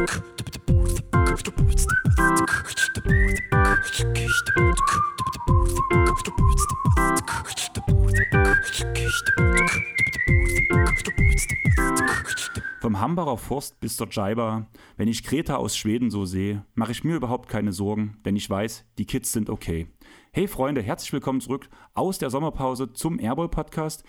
Vom Hambacher Forst bis zur Jaiba, wenn ich Greta aus Schweden so sehe, mache ich mir überhaupt keine Sorgen, denn ich weiß, die Kids sind okay. Hey Freunde, herzlich willkommen zurück aus der Sommerpause zum Airball Podcast.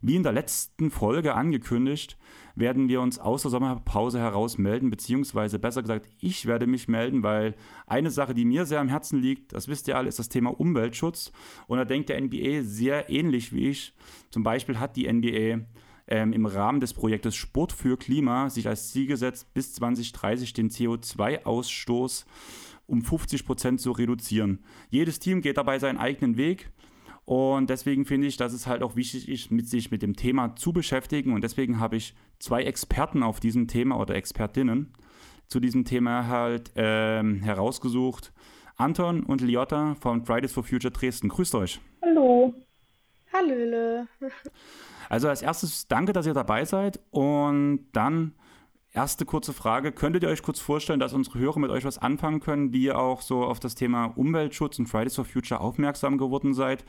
Wie in der letzten Folge angekündigt, werden wir uns aus der Sommerpause heraus melden, beziehungsweise besser gesagt, ich werde mich melden, weil eine Sache, die mir sehr am Herzen liegt, das wisst ihr alle, ist das Thema Umweltschutz. Und da denkt der NBA sehr ähnlich wie ich. Zum Beispiel hat die NBA ähm, im Rahmen des Projektes Sport für Klima sich als Ziel gesetzt, bis 2030 den CO2-Ausstoß um 50 Prozent zu reduzieren. Jedes Team geht dabei seinen eigenen Weg. Und deswegen finde ich, dass es halt auch wichtig ist, mit sich mit dem Thema zu beschäftigen. Und deswegen habe ich zwei Experten auf diesem Thema oder Expertinnen zu diesem Thema halt ähm, herausgesucht. Anton und Liotta von Fridays for Future Dresden. Grüßt euch. Hallo. Hallöle. Also als erstes danke, dass ihr dabei seid. Und dann erste kurze Frage. Könntet ihr euch kurz vorstellen, dass unsere Hörer mit euch was anfangen können, wie ihr auch so auf das Thema Umweltschutz und Fridays for Future aufmerksam geworden seid?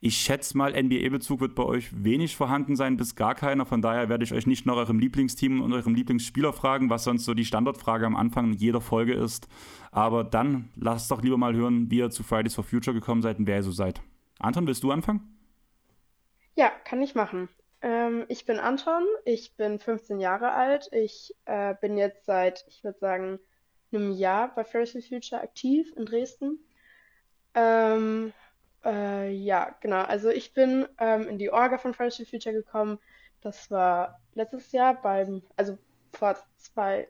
Ich schätze mal, NBA-Bezug wird bei euch wenig vorhanden sein, bis gar keiner. Von daher werde ich euch nicht nach eurem Lieblingsteam und eurem Lieblingsspieler fragen, was sonst so die Standardfrage am Anfang jeder Folge ist. Aber dann lasst doch lieber mal hören, wie ihr zu Fridays for Future gekommen seid und wer ihr so seid. Anton, willst du anfangen? Ja, kann ich machen. Ähm, ich bin Anton, ich bin 15 Jahre alt. Ich äh, bin jetzt seit, ich würde sagen, einem Jahr bei Fridays for Future aktiv in Dresden. Ähm, äh, ja, genau. Also ich bin ähm, in die Orga von Fridays for Future gekommen. Das war letztes Jahr beim, also vor zwei,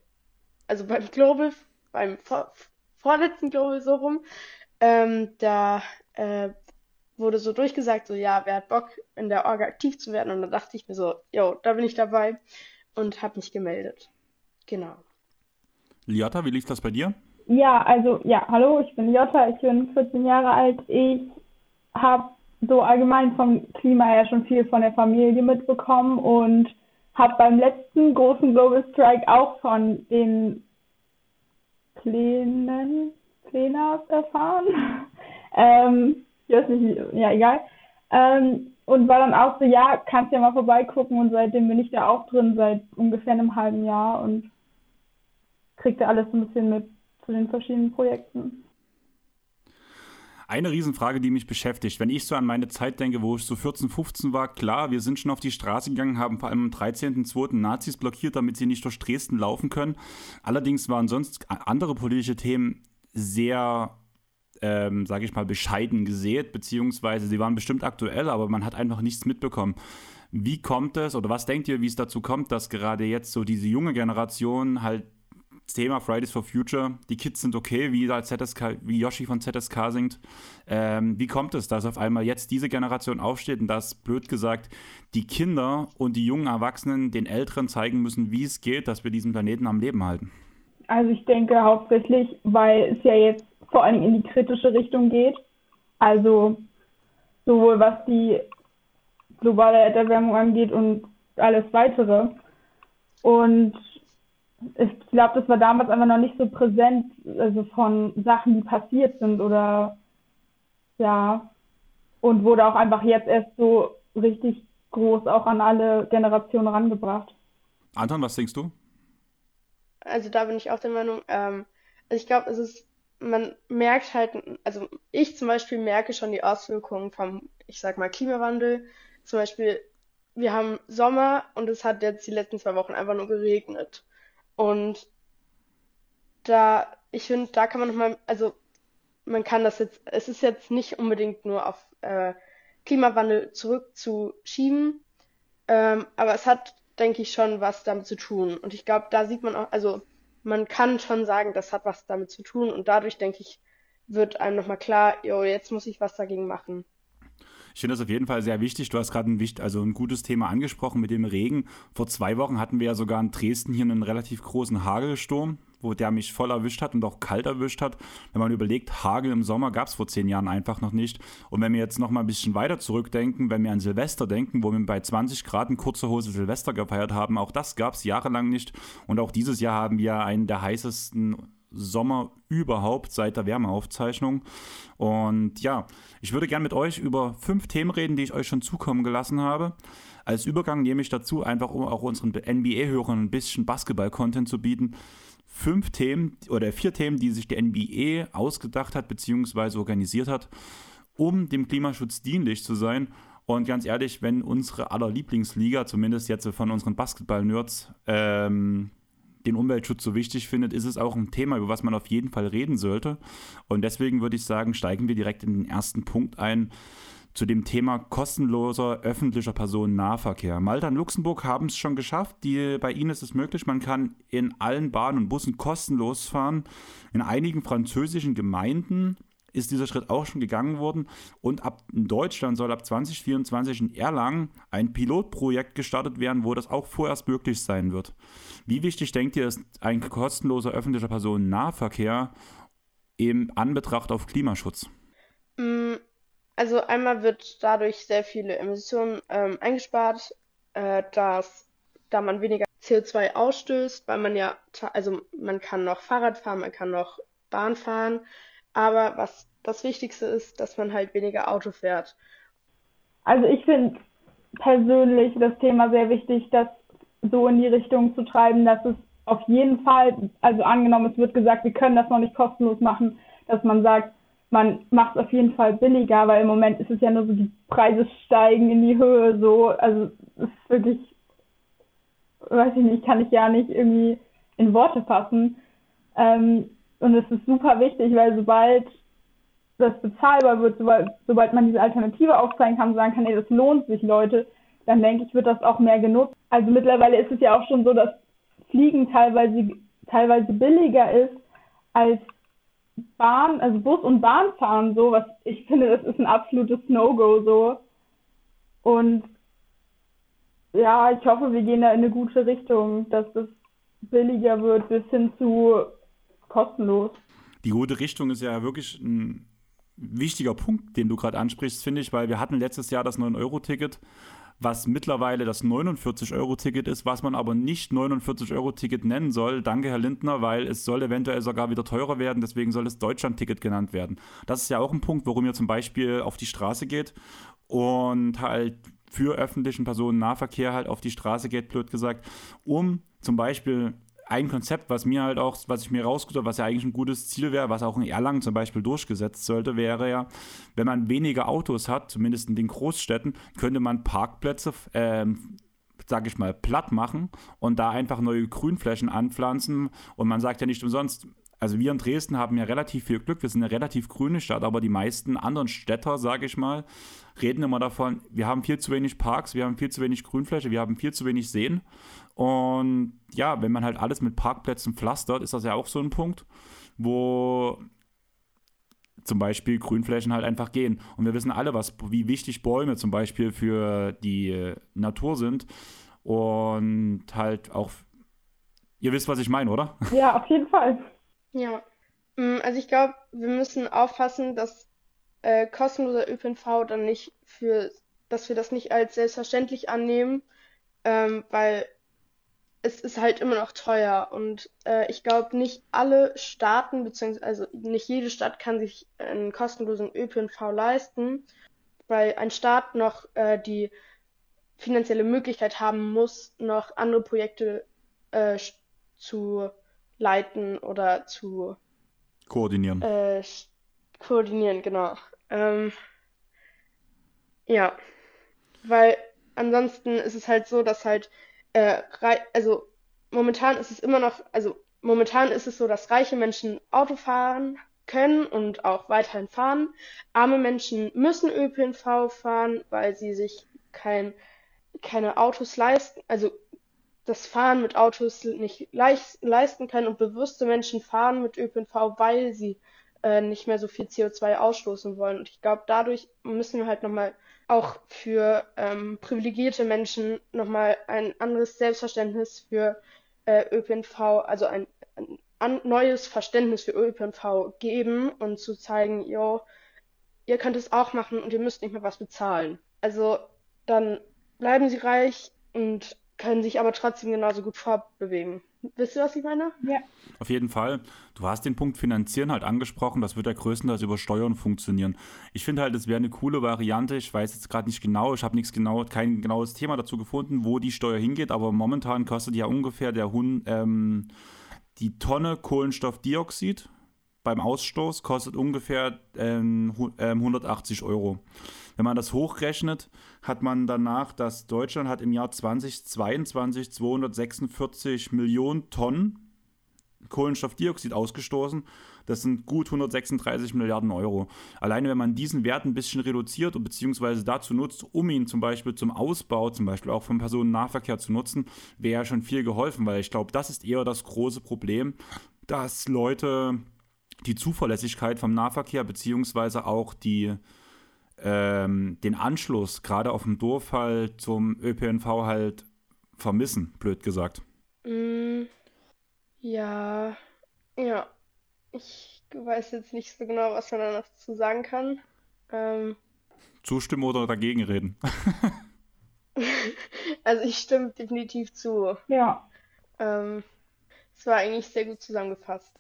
also beim Global, beim vor, vorletzten Global so rum. Ähm, da äh, wurde so durchgesagt, so ja, wer hat Bock in der Orga aktiv zu werden? Und da dachte ich mir so, jo, da bin ich dabei und habe mich gemeldet. Genau. Liotta, wie lief das bei dir? Ja, also ja, hallo, ich bin Liotta, ich bin 14 Jahre alt. Ich habe so allgemein vom Klima her schon viel von der Familie mitbekommen und habe beim letzten großen Global Strike auch von den Plänen, Plänen erfahren. ähm, ich weiß nicht, ja, egal. Ähm, und war dann auch so, ja, kannst ja mal vorbeigucken und seitdem bin ich da auch drin, seit ungefähr einem halben Jahr und kriegte alles ein bisschen mit zu den verschiedenen Projekten. Eine Riesenfrage, die mich beschäftigt. Wenn ich so an meine Zeit denke, wo ich so 14, 15 war, klar, wir sind schon auf die Straße gegangen, haben vor allem am 13.02. Nazis blockiert, damit sie nicht durch Dresden laufen können. Allerdings waren sonst andere politische Themen sehr ähm, sage ich mal, bescheiden gesät, beziehungsweise sie waren bestimmt aktuell, aber man hat einfach nichts mitbekommen. Wie kommt es oder was denkt ihr, wie es dazu kommt, dass gerade jetzt so diese junge Generation halt Thema Fridays for Future, die Kids sind okay, wie, ZSK, wie Yoshi von ZSK singt. Ähm, wie kommt es, dass auf einmal jetzt diese Generation aufsteht und dass, blöd gesagt, die Kinder und die jungen Erwachsenen den Älteren zeigen müssen, wie es geht, dass wir diesen Planeten am Leben halten? Also ich denke hauptsächlich, weil es ja jetzt vor Dingen in die kritische Richtung geht. Also sowohl was die globale Erderwärmung angeht und alles weitere. Und ich glaube, das war damals einfach noch nicht so präsent, also von Sachen, die passiert sind oder ja, und wurde auch einfach jetzt erst so richtig groß auch an alle Generationen rangebracht. Anton, was denkst du? Also da bin ich auch der Meinung, ähm, also ich glaube, es ist man merkt halt, also ich zum Beispiel merke schon die Auswirkungen vom, ich sag mal, Klimawandel. Zum Beispiel, wir haben Sommer und es hat jetzt die letzten zwei Wochen einfach nur geregnet. Und da, ich finde, da kann man nochmal, also man kann das jetzt, es ist jetzt nicht unbedingt nur auf äh, Klimawandel zurückzuschieben, ähm, aber es hat, denke ich, schon was damit zu tun. Und ich glaube, da sieht man auch, also man kann schon sagen, das hat was damit zu tun und dadurch, denke ich, wird einem nochmal klar, jo, jetzt muss ich was dagegen machen. Ich finde das auf jeden Fall sehr wichtig. Du hast gerade ein, also ein gutes Thema angesprochen mit dem Regen. Vor zwei Wochen hatten wir ja sogar in Dresden hier einen relativ großen Hagelsturm, wo der mich voll erwischt hat und auch kalt erwischt hat. Wenn man überlegt, Hagel im Sommer gab es vor zehn Jahren einfach noch nicht. Und wenn wir jetzt noch mal ein bisschen weiter zurückdenken, wenn wir an Silvester denken, wo wir bei 20 Grad in kurzer Hose Silvester gefeiert haben, auch das gab es jahrelang nicht. Und auch dieses Jahr haben wir einen der heißesten Sommer überhaupt seit der Wärmeaufzeichnung. Und ja, ich würde gerne mit euch über fünf Themen reden, die ich euch schon zukommen gelassen habe. Als Übergang nehme ich dazu, einfach um auch unseren NBA-Hörern ein bisschen Basketball-Content zu bieten, fünf Themen oder vier Themen, die sich die NBA ausgedacht hat bzw. organisiert hat, um dem Klimaschutz dienlich zu sein. Und ganz ehrlich, wenn unsere aller Lieblingsliga, zumindest jetzt von unseren Basketball-Nerds, ähm, den Umweltschutz so wichtig findet, ist es auch ein Thema, über was man auf jeden Fall reden sollte. Und deswegen würde ich sagen, steigen wir direkt in den ersten Punkt ein zu dem Thema kostenloser öffentlicher Personennahverkehr. Malta und Luxemburg haben es schon geschafft. Die, bei ihnen ist es möglich, man kann in allen Bahnen und Bussen kostenlos fahren. In einigen französischen Gemeinden ist dieser Schritt auch schon gegangen worden. Und ab in Deutschland soll ab 2024 in Erlangen ein Pilotprojekt gestartet werden, wo das auch vorerst möglich sein wird. Wie wichtig denkt ihr, ist ein kostenloser öffentlicher Personennahverkehr im Anbetracht auf Klimaschutz? Mm, also einmal wird dadurch sehr viele Emissionen ähm, eingespart, äh, dass, da man weniger CO2 ausstößt, weil man ja, also man kann noch Fahrrad fahren, man kann noch Bahn fahren, aber was das Wichtigste ist, dass man halt weniger Auto fährt. Also ich finde persönlich das Thema sehr wichtig, das so in die Richtung zu treiben, dass es auf jeden Fall, also angenommen, es wird gesagt, wir können das noch nicht kostenlos machen, dass man sagt, man macht es auf jeden Fall billiger, weil im Moment ist es ja nur so, die Preise steigen in die Höhe, so, also es ist wirklich, weiß ich nicht, kann ich ja nicht irgendwie in Worte fassen. Ähm, und es ist super wichtig, weil sobald das bezahlbar wird, sobald, sobald man diese Alternative aufzeigen kann sagen kann, ey, das lohnt sich, Leute, dann denke ich, wird das auch mehr genutzt. Also mittlerweile ist es ja auch schon so, dass Fliegen teilweise, teilweise billiger ist als Bahn, also Bus und Bahnfahren so, was ich finde, das ist ein absolutes No-Go so. Und ja, ich hoffe, wir gehen da in eine gute Richtung, dass das billiger wird bis hin zu kostenlos. Die gute Richtung ist ja wirklich ein wichtiger Punkt, den du gerade ansprichst, finde ich, weil wir hatten letztes Jahr das 9-Euro-Ticket, was mittlerweile das 49-Euro-Ticket ist, was man aber nicht 49-Euro-Ticket nennen soll. Danke, Herr Lindner, weil es soll eventuell sogar wieder teurer werden, deswegen soll es Deutschland-Ticket genannt werden. Das ist ja auch ein Punkt, warum ihr zum Beispiel auf die Straße geht und halt für öffentlichen Personennahverkehr halt auf die Straße geht, blöd gesagt, um zum Beispiel ein Konzept, was mir halt auch, was ich mir rausgesucht habe, was ja eigentlich ein gutes Ziel wäre, was auch in Erlangen zum Beispiel durchgesetzt sollte, wäre ja, wenn man weniger Autos hat, zumindest in den Großstädten, könnte man Parkplätze, ähm, sage ich mal, platt machen und da einfach neue Grünflächen anpflanzen. Und man sagt ja nicht umsonst, also wir in Dresden haben ja relativ viel Glück, wir sind eine relativ grüne Stadt, aber die meisten anderen Städter, sage ich mal, reden immer davon, wir haben viel zu wenig Parks, wir haben viel zu wenig Grünfläche, wir haben viel zu wenig Seen. Und ja, wenn man halt alles mit Parkplätzen pflastert, ist das ja auch so ein Punkt, wo zum Beispiel Grünflächen halt einfach gehen. Und wir wissen alle, was, wie wichtig Bäume zum Beispiel für die Natur sind. Und halt auch, ihr wisst, was ich meine, oder? Ja, auf jeden Fall. Ja. Mm, also ich glaube, wir müssen aufpassen, dass äh, kostenloser ÖPNV dann nicht für, dass wir das nicht als selbstverständlich annehmen, ähm, weil es ist halt immer noch teuer und äh, ich glaube, nicht alle Staaten, beziehungsweise also nicht jede Stadt kann sich einen kostenlosen ÖPNV leisten, weil ein Staat noch äh, die finanzielle Möglichkeit haben muss, noch andere Projekte äh, zu leiten oder zu koordinieren. Äh, koordinieren, genau. Ähm, ja, weil ansonsten ist es halt so, dass halt äh, also momentan ist es immer noch, also momentan ist es so, dass reiche Menschen Auto fahren können und auch weiterhin fahren. Arme Menschen müssen ÖPNV fahren, weil sie sich kein, keine Autos leisten, also das Fahren mit Autos nicht leicht, leisten können und bewusste Menschen fahren mit ÖPNV, weil sie äh, nicht mehr so viel CO2 ausstoßen wollen. Und ich glaube, dadurch müssen wir halt nochmal auch für ähm, privilegierte Menschen nochmal ein anderes Selbstverständnis für äh, ÖPNV, also ein, ein neues Verständnis für ÖPNV geben und zu zeigen, yo, ihr könnt es auch machen und ihr müsst nicht mehr was bezahlen. Also dann bleiben sie reich und können sich aber trotzdem genauso gut fortbewegen. Wisst ihr, was ich meine? Ja. Auf jeden Fall. Du hast den Punkt Finanzieren halt angesprochen. Das wird ja größtenteils über Steuern funktionieren. Ich finde halt, es wäre eine coole Variante. Ich weiß jetzt gerade nicht genau, ich habe nichts genau, kein genaues Thema dazu gefunden, wo die Steuer hingeht, aber momentan kostet ja ungefähr der Hund, ähm, die Tonne Kohlenstoffdioxid beim Ausstoß kostet ungefähr ähm, 180 ähm, Euro. Wenn man das hochrechnet, hat man danach, dass Deutschland hat im Jahr 2022 246 Millionen Tonnen Kohlenstoffdioxid ausgestoßen. Das sind gut 136 Milliarden Euro. Alleine wenn man diesen Wert ein bisschen reduziert und beziehungsweise dazu nutzt, um ihn zum Beispiel zum Ausbau, zum Beispiel auch vom Personennahverkehr zu nutzen, wäre ja schon viel geholfen, weil ich glaube, das ist eher das große Problem, dass Leute die Zuverlässigkeit vom Nahverkehr beziehungsweise auch die ähm, den Anschluss gerade auf dem Dorf halt zum ÖPNV halt vermissen, blöd gesagt. Mm, ja, ja. Ich weiß jetzt nicht so genau, was man da noch zu sagen kann. Ähm, Zustimmen oder dagegen reden? also ich stimme definitiv zu. Ja. Ähm, es war eigentlich sehr gut zusammengefasst.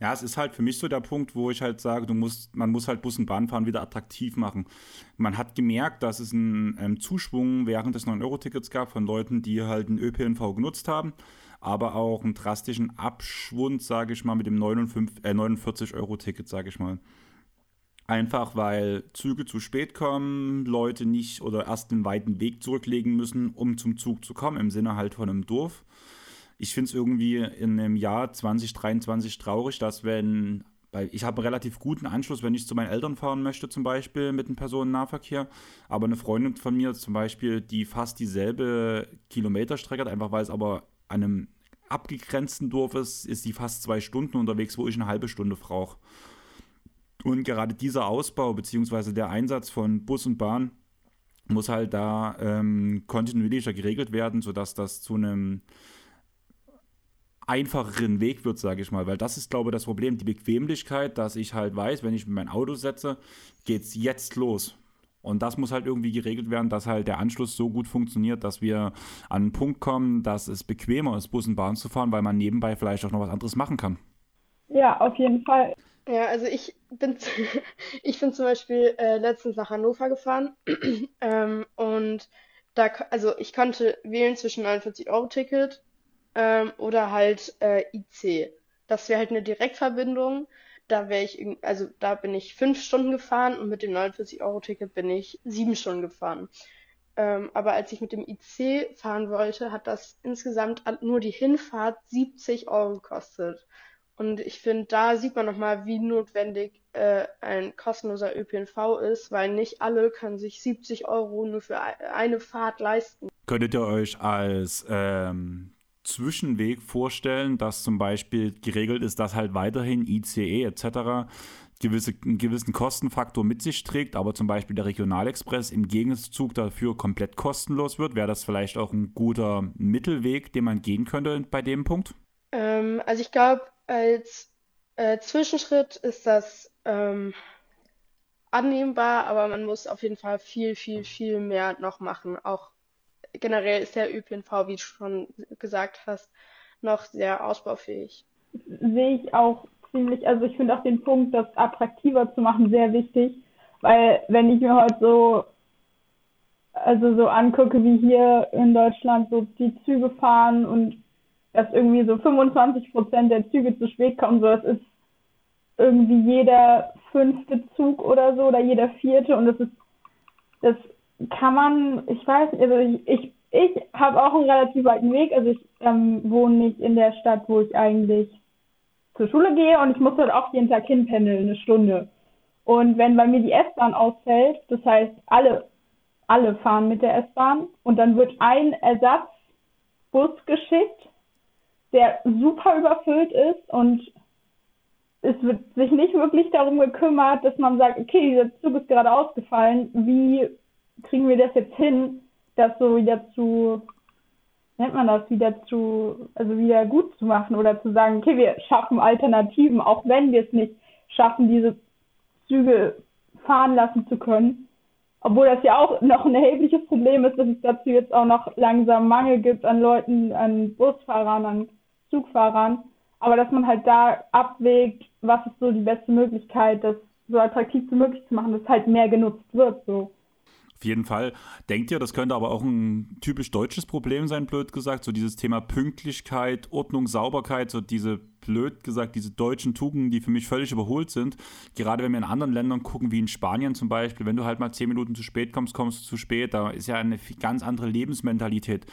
Ja, es ist halt für mich so der Punkt, wo ich halt sage, du musst, man muss halt Bus und Bahnfahren wieder attraktiv machen. Man hat gemerkt, dass es einen ähm, Zuschwung während des 9-Euro-Tickets gab von Leuten, die halt den ÖPNV genutzt haben, aber auch einen drastischen Abschwund, sage ich mal, mit dem 49-Euro-Ticket, äh, sage ich mal. Einfach weil Züge zu spät kommen, Leute nicht oder erst einen weiten Weg zurücklegen müssen, um zum Zug zu kommen, im Sinne halt von einem Dorf ich finde es irgendwie in einem Jahr 2023 traurig, dass wenn, weil ich habe einen relativ guten Anschluss, wenn ich zu meinen Eltern fahren möchte, zum Beispiel mit dem Personennahverkehr, aber eine Freundin von mir zum Beispiel, die fast dieselbe Kilometerstrecke hat, einfach weil es aber an einem abgegrenzten Dorf ist, ist die fast zwei Stunden unterwegs, wo ich eine halbe Stunde brauche. Und gerade dieser Ausbau bzw. der Einsatz von Bus und Bahn muss halt da ähm, kontinuierlicher geregelt werden, sodass das zu einem einfacheren Weg wird, sage ich mal. Weil das ist, glaube ich, das Problem, die Bequemlichkeit, dass ich halt weiß, wenn ich mein Auto setze, geht es jetzt los. Und das muss halt irgendwie geregelt werden, dass halt der Anschluss so gut funktioniert, dass wir an einen Punkt kommen, dass es bequemer ist, Bus und Bahn zu fahren, weil man nebenbei vielleicht auch noch was anderes machen kann. Ja, auf jeden Fall. Ja, also ich bin, ich bin zum Beispiel äh, letztens nach Hannover gefahren ähm, und da, also ich konnte wählen zwischen 49-Euro-Ticket ähm, oder halt äh, IC. Das wäre halt eine Direktverbindung. Da wäre ich, also da bin ich fünf Stunden gefahren und mit dem 49-Euro-Ticket bin ich sieben Stunden gefahren. Ähm, aber als ich mit dem IC fahren wollte, hat das insgesamt nur die Hinfahrt 70 Euro gekostet. Und ich finde, da sieht man nochmal, wie notwendig äh, ein kostenloser ÖPNV ist, weil nicht alle können sich 70 Euro nur für eine Fahrt leisten. Könntet ihr euch als ähm, Zwischenweg vorstellen, dass zum Beispiel geregelt ist, dass halt weiterhin ICE etc. Gewisse, einen gewissen Kostenfaktor mit sich trägt, aber zum Beispiel der Regionalexpress im Gegenzug dafür komplett kostenlos wird. Wäre das vielleicht auch ein guter Mittelweg, den man gehen könnte bei dem Punkt? Ähm, also ich glaube, als äh, Zwischenschritt ist das ähm, annehmbar, aber man muss auf jeden Fall viel, viel, viel mehr noch machen, auch generell ist der ÖPNV, wie du schon gesagt hast, noch sehr ausbaufähig. Sehe ich auch ziemlich, also ich finde auch den Punkt, das attraktiver zu machen, sehr wichtig, weil wenn ich mir heute so also so angucke, wie hier in Deutschland so die Züge fahren und dass irgendwie so 25 Prozent der Züge zu spät kommen, so das ist irgendwie jeder fünfte Zug oder so oder jeder vierte und das ist das kann man, ich weiß also ich, ich, ich habe auch einen relativ weiten Weg. Also ich ähm, wohne nicht in der Stadt, wo ich eigentlich zur Schule gehe und ich muss halt auch jeden Tag hinpendeln, eine Stunde. Und wenn bei mir die S-Bahn ausfällt, das heißt, alle, alle fahren mit der S-Bahn und dann wird ein Ersatzbus geschickt, der super überfüllt ist und es wird sich nicht wirklich darum gekümmert, dass man sagt, okay, dieser Zug ist gerade ausgefallen, wie kriegen wir das jetzt hin, das so wieder zu, nennt man das, wieder zu, also wieder gut zu machen oder zu sagen, okay, wir schaffen Alternativen, auch wenn wir es nicht schaffen, diese Züge fahren lassen zu können. Obwohl das ja auch noch ein erhebliches Problem ist, dass es dazu jetzt auch noch langsam Mangel gibt an Leuten, an Busfahrern, an Zugfahrern. Aber dass man halt da abwägt, was ist so die beste Möglichkeit, das so attraktiv wie möglich zu machen, dass halt mehr genutzt wird. So. Auf jeden Fall. Denkt ihr, das könnte aber auch ein typisch deutsches Problem sein, blöd gesagt? So dieses Thema Pünktlichkeit, Ordnung, Sauberkeit, so diese, blöd gesagt, diese deutschen Tugenden, die für mich völlig überholt sind. Gerade wenn wir in anderen Ländern gucken, wie in Spanien zum Beispiel, wenn du halt mal zehn Minuten zu spät kommst, kommst du zu spät. Da ist ja eine ganz andere Lebensmentalität.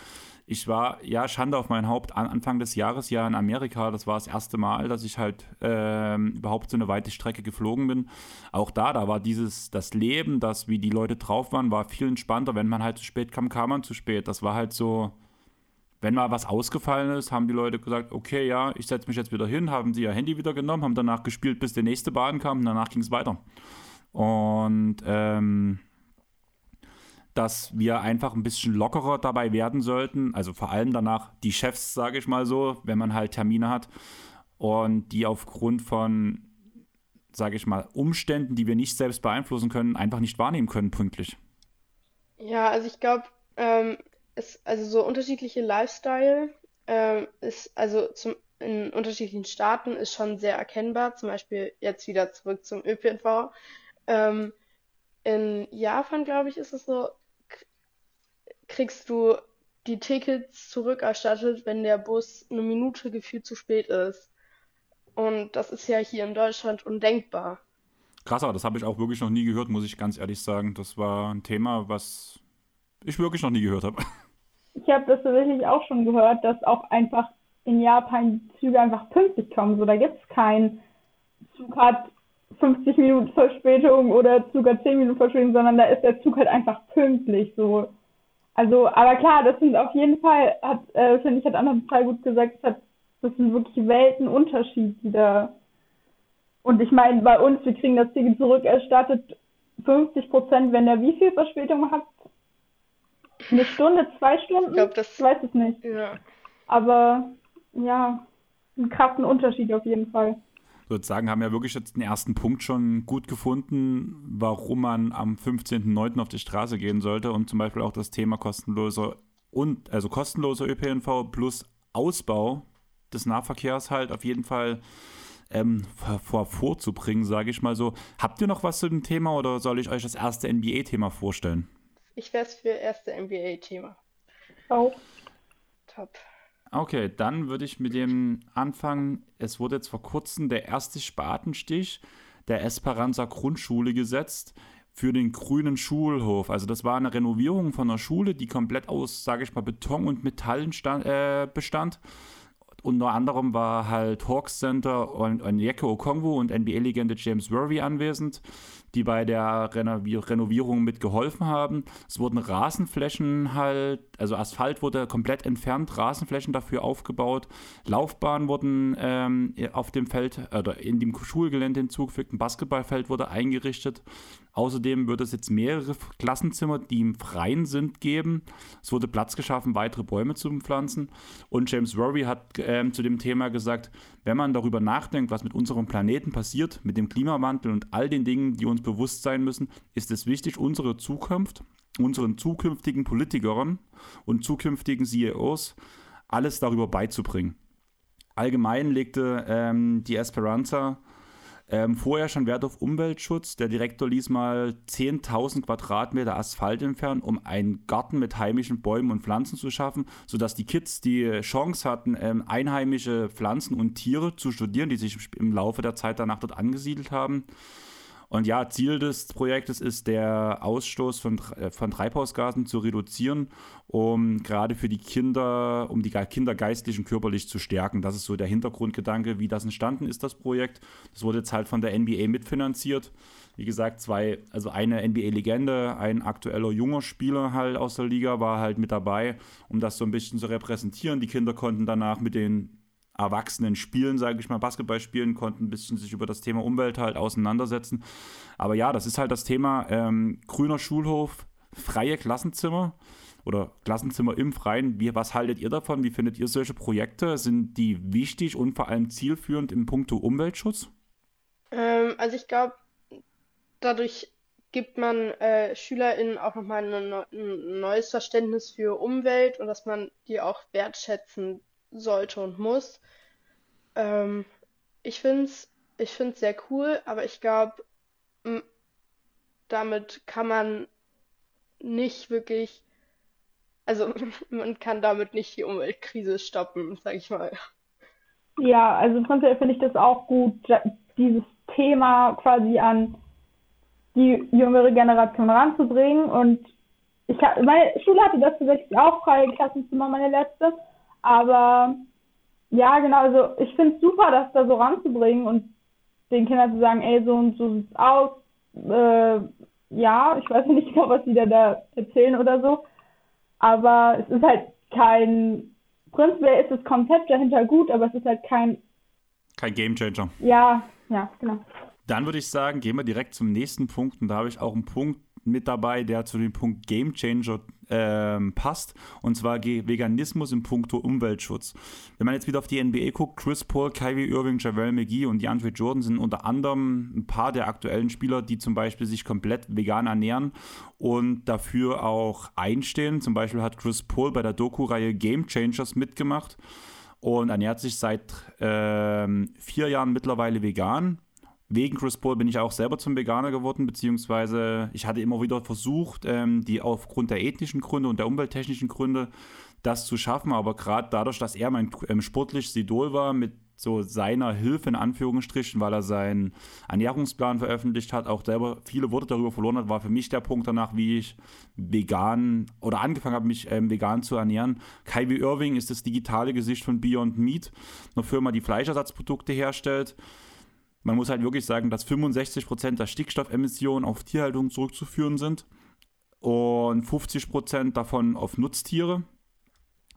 Ich war, ja, Schande auf mein Haupt, Anfang des Jahres ja in Amerika. Das war das erste Mal, dass ich halt äh, überhaupt so eine weite Strecke geflogen bin. Auch da, da war dieses, das Leben, das, wie die Leute drauf waren, war viel entspannter. Wenn man halt zu spät kam, kam man zu spät. Das war halt so, wenn mal was ausgefallen ist, haben die Leute gesagt, okay, ja, ich setze mich jetzt wieder hin, haben sie ihr Handy wieder genommen, haben danach gespielt, bis der nächste Bahn kam und danach ging es weiter. Und ähm, dass wir einfach ein bisschen lockerer dabei werden sollten. Also vor allem danach die Chefs, sage ich mal so, wenn man halt Termine hat und die aufgrund von, sage ich mal, Umständen, die wir nicht selbst beeinflussen können, einfach nicht wahrnehmen können pünktlich. Ja, also ich glaube, ähm, also so unterschiedliche Lifestyle ähm, ist also zum, in unterschiedlichen Staaten ist schon sehr erkennbar. Zum Beispiel jetzt wieder zurück zum ÖPNV. Ähm, in Japan, glaube ich, ist es so, kriegst du die Tickets zurückerstattet, wenn der Bus eine Minute gefühlt zu spät ist. Und das ist ja hier in Deutschland undenkbar. Krass, aber das habe ich auch wirklich noch nie gehört, muss ich ganz ehrlich sagen. Das war ein Thema, was ich wirklich noch nie gehört habe. Ich habe das tatsächlich auch schon gehört, dass auch einfach in Japan die Züge einfach pünktlich kommen. So, da gibt es keinen Zug hat 50 Minuten Verspätung oder Zug hat 10 Minuten Verspätung, sondern da ist der Zug halt einfach pünktlich. So, also, aber klar, das sind auf jeden Fall, hat, äh, finde ich, hat Anna total gut gesagt, das, hat, das sind wirklich Weltenunterschiede, die da. Und ich meine, bei uns, wir kriegen das Ticket zurückerstattet, 50 Prozent, wenn der wie viel Verspätung hat? Eine Stunde, zwei Stunden? Ich glaube, das. Ich weiß es nicht. Ja. Aber, ja, ein krassen Unterschied auf jeden Fall sozusagen haben ja wirklich jetzt den ersten Punkt schon gut gefunden, warum man am 15.09. auf die Straße gehen sollte und zum Beispiel auch das Thema kostenloser und also kostenloser ÖPNV plus Ausbau des Nahverkehrs halt auf jeden Fall ähm, vor, vorzubringen, sage ich mal so. Habt ihr noch was zu dem Thema oder soll ich euch das erste NBA-Thema vorstellen? Ich wäre es für erste NBA-Thema. Auch. Top. Okay, dann würde ich mit dem anfangen. Es wurde jetzt vor kurzem der erste Spatenstich der Esperanza Grundschule gesetzt für den grünen Schulhof. Also das war eine Renovierung von einer Schule, die komplett aus, sage ich mal, Beton und Metallen stand, äh, bestand. Unter anderem war halt Hawks Center und Onyeka Okongwu und NBA-Legende James Worthy anwesend die bei der Renovierung mitgeholfen haben. Es wurden Rasenflächen halt, also Asphalt wurde komplett entfernt, Rasenflächen dafür aufgebaut, Laufbahnen wurden ähm, auf dem Feld oder in dem Schulgelände hinzugefügt, ein Basketballfeld wurde eingerichtet. Außerdem wird es jetzt mehrere Klassenzimmer, die im Freien sind, geben. Es wurde Platz geschaffen, weitere Bäume zu pflanzen. Und James Rory hat ähm, zu dem Thema gesagt, wenn man darüber nachdenkt, was mit unserem Planeten passiert, mit dem Klimawandel und all den Dingen, die uns bewusst sein müssen, ist es wichtig, unsere Zukunft, unseren zukünftigen Politikern und zukünftigen CEOs alles darüber beizubringen. Allgemein legte ähm, die Esperanza ähm, vorher schon Wert auf Umweltschutz. Der Direktor ließ mal 10.000 Quadratmeter Asphalt entfernen, um einen Garten mit heimischen Bäumen und Pflanzen zu schaffen, sodass die Kids die Chance hatten, ähm, einheimische Pflanzen und Tiere zu studieren, die sich im Laufe der Zeit danach dort angesiedelt haben. Und ja, Ziel des Projektes ist, der Ausstoß von, äh, von Treibhausgasen zu reduzieren, um gerade für die Kinder, um die Kinder geistlich und körperlich zu stärken. Das ist so der Hintergrundgedanke, wie das entstanden ist, das Projekt. Das wurde jetzt halt von der NBA mitfinanziert. Wie gesagt, zwei, also eine NBA-Legende, ein aktueller junger Spieler halt aus der Liga war halt mit dabei, um das so ein bisschen zu repräsentieren. Die Kinder konnten danach mit den Erwachsenen spielen, sage ich mal, Basketball spielen, konnten ein bisschen sich über das Thema Umwelt halt auseinandersetzen. Aber ja, das ist halt das Thema ähm, grüner Schulhof freie Klassenzimmer oder Klassenzimmer im Freien. Wie, was haltet ihr davon? Wie findet ihr solche Projekte? Sind die wichtig und vor allem zielführend im Punkto Umweltschutz? Ähm, also ich glaube, dadurch gibt man äh, SchülerInnen auch nochmal ein, neues Verständnis für Umwelt und dass man die auch wertschätzen sollte und muss. Ähm, ich finde es ich find's sehr cool, aber ich glaube, damit kann man nicht wirklich, also man kann damit nicht die Umweltkrise stoppen, sag ich mal. Ja, also prinzipiell finde ich das auch gut, dieses Thema quasi an die jüngere Generation ranzubringen. Und ich meine Schule hatte das tatsächlich auch freie Klassenzimmer, meine letzte. Aber ja, genau, also ich finde es super, das da so ranzubringen und den Kindern zu sagen, ey, so und so sieht's aus. Äh, ja, ich weiß nicht genau, was die da, da erzählen oder so. Aber es ist halt kein, prinzipiell ist das Konzept dahinter gut, aber es ist halt kein. Kein Gamechanger. Ja, ja, genau. Dann würde ich sagen, gehen wir direkt zum nächsten Punkt. Und da habe ich auch einen Punkt mit dabei, der zu dem Punkt Game Changer ähm, passt. Und zwar Veganismus im Punkto Umweltschutz. Wenn man jetzt wieder auf die NBA guckt, Chris Paul, Kyrie Irving, Javel McGee und DeAndre Jordan sind unter anderem ein paar der aktuellen Spieler, die zum Beispiel sich komplett vegan ernähren und dafür auch einstehen. Zum Beispiel hat Chris Paul bei der Doku-Reihe Game Changers mitgemacht und ernährt sich seit ähm, vier Jahren mittlerweile vegan wegen Chris Paul bin ich auch selber zum Veganer geworden, beziehungsweise ich hatte immer wieder versucht, ähm, die aufgrund der ethnischen Gründe und der umwelttechnischen Gründe das zu schaffen, aber gerade dadurch, dass er mein ähm, sportliches Idol war, mit so seiner Hilfe in Anführungsstrichen, weil er seinen Ernährungsplan veröffentlicht hat, auch selber viele Worte darüber verloren hat, war für mich der Punkt danach, wie ich vegan oder angefangen habe, mich ähm, vegan zu ernähren. Kyrie Irving ist das digitale Gesicht von Beyond Meat, eine Firma, die Fleischersatzprodukte herstellt. Man muss halt wirklich sagen, dass 65 Prozent der Stickstoffemissionen auf Tierhaltung zurückzuführen sind und 50 Prozent davon auf Nutztiere.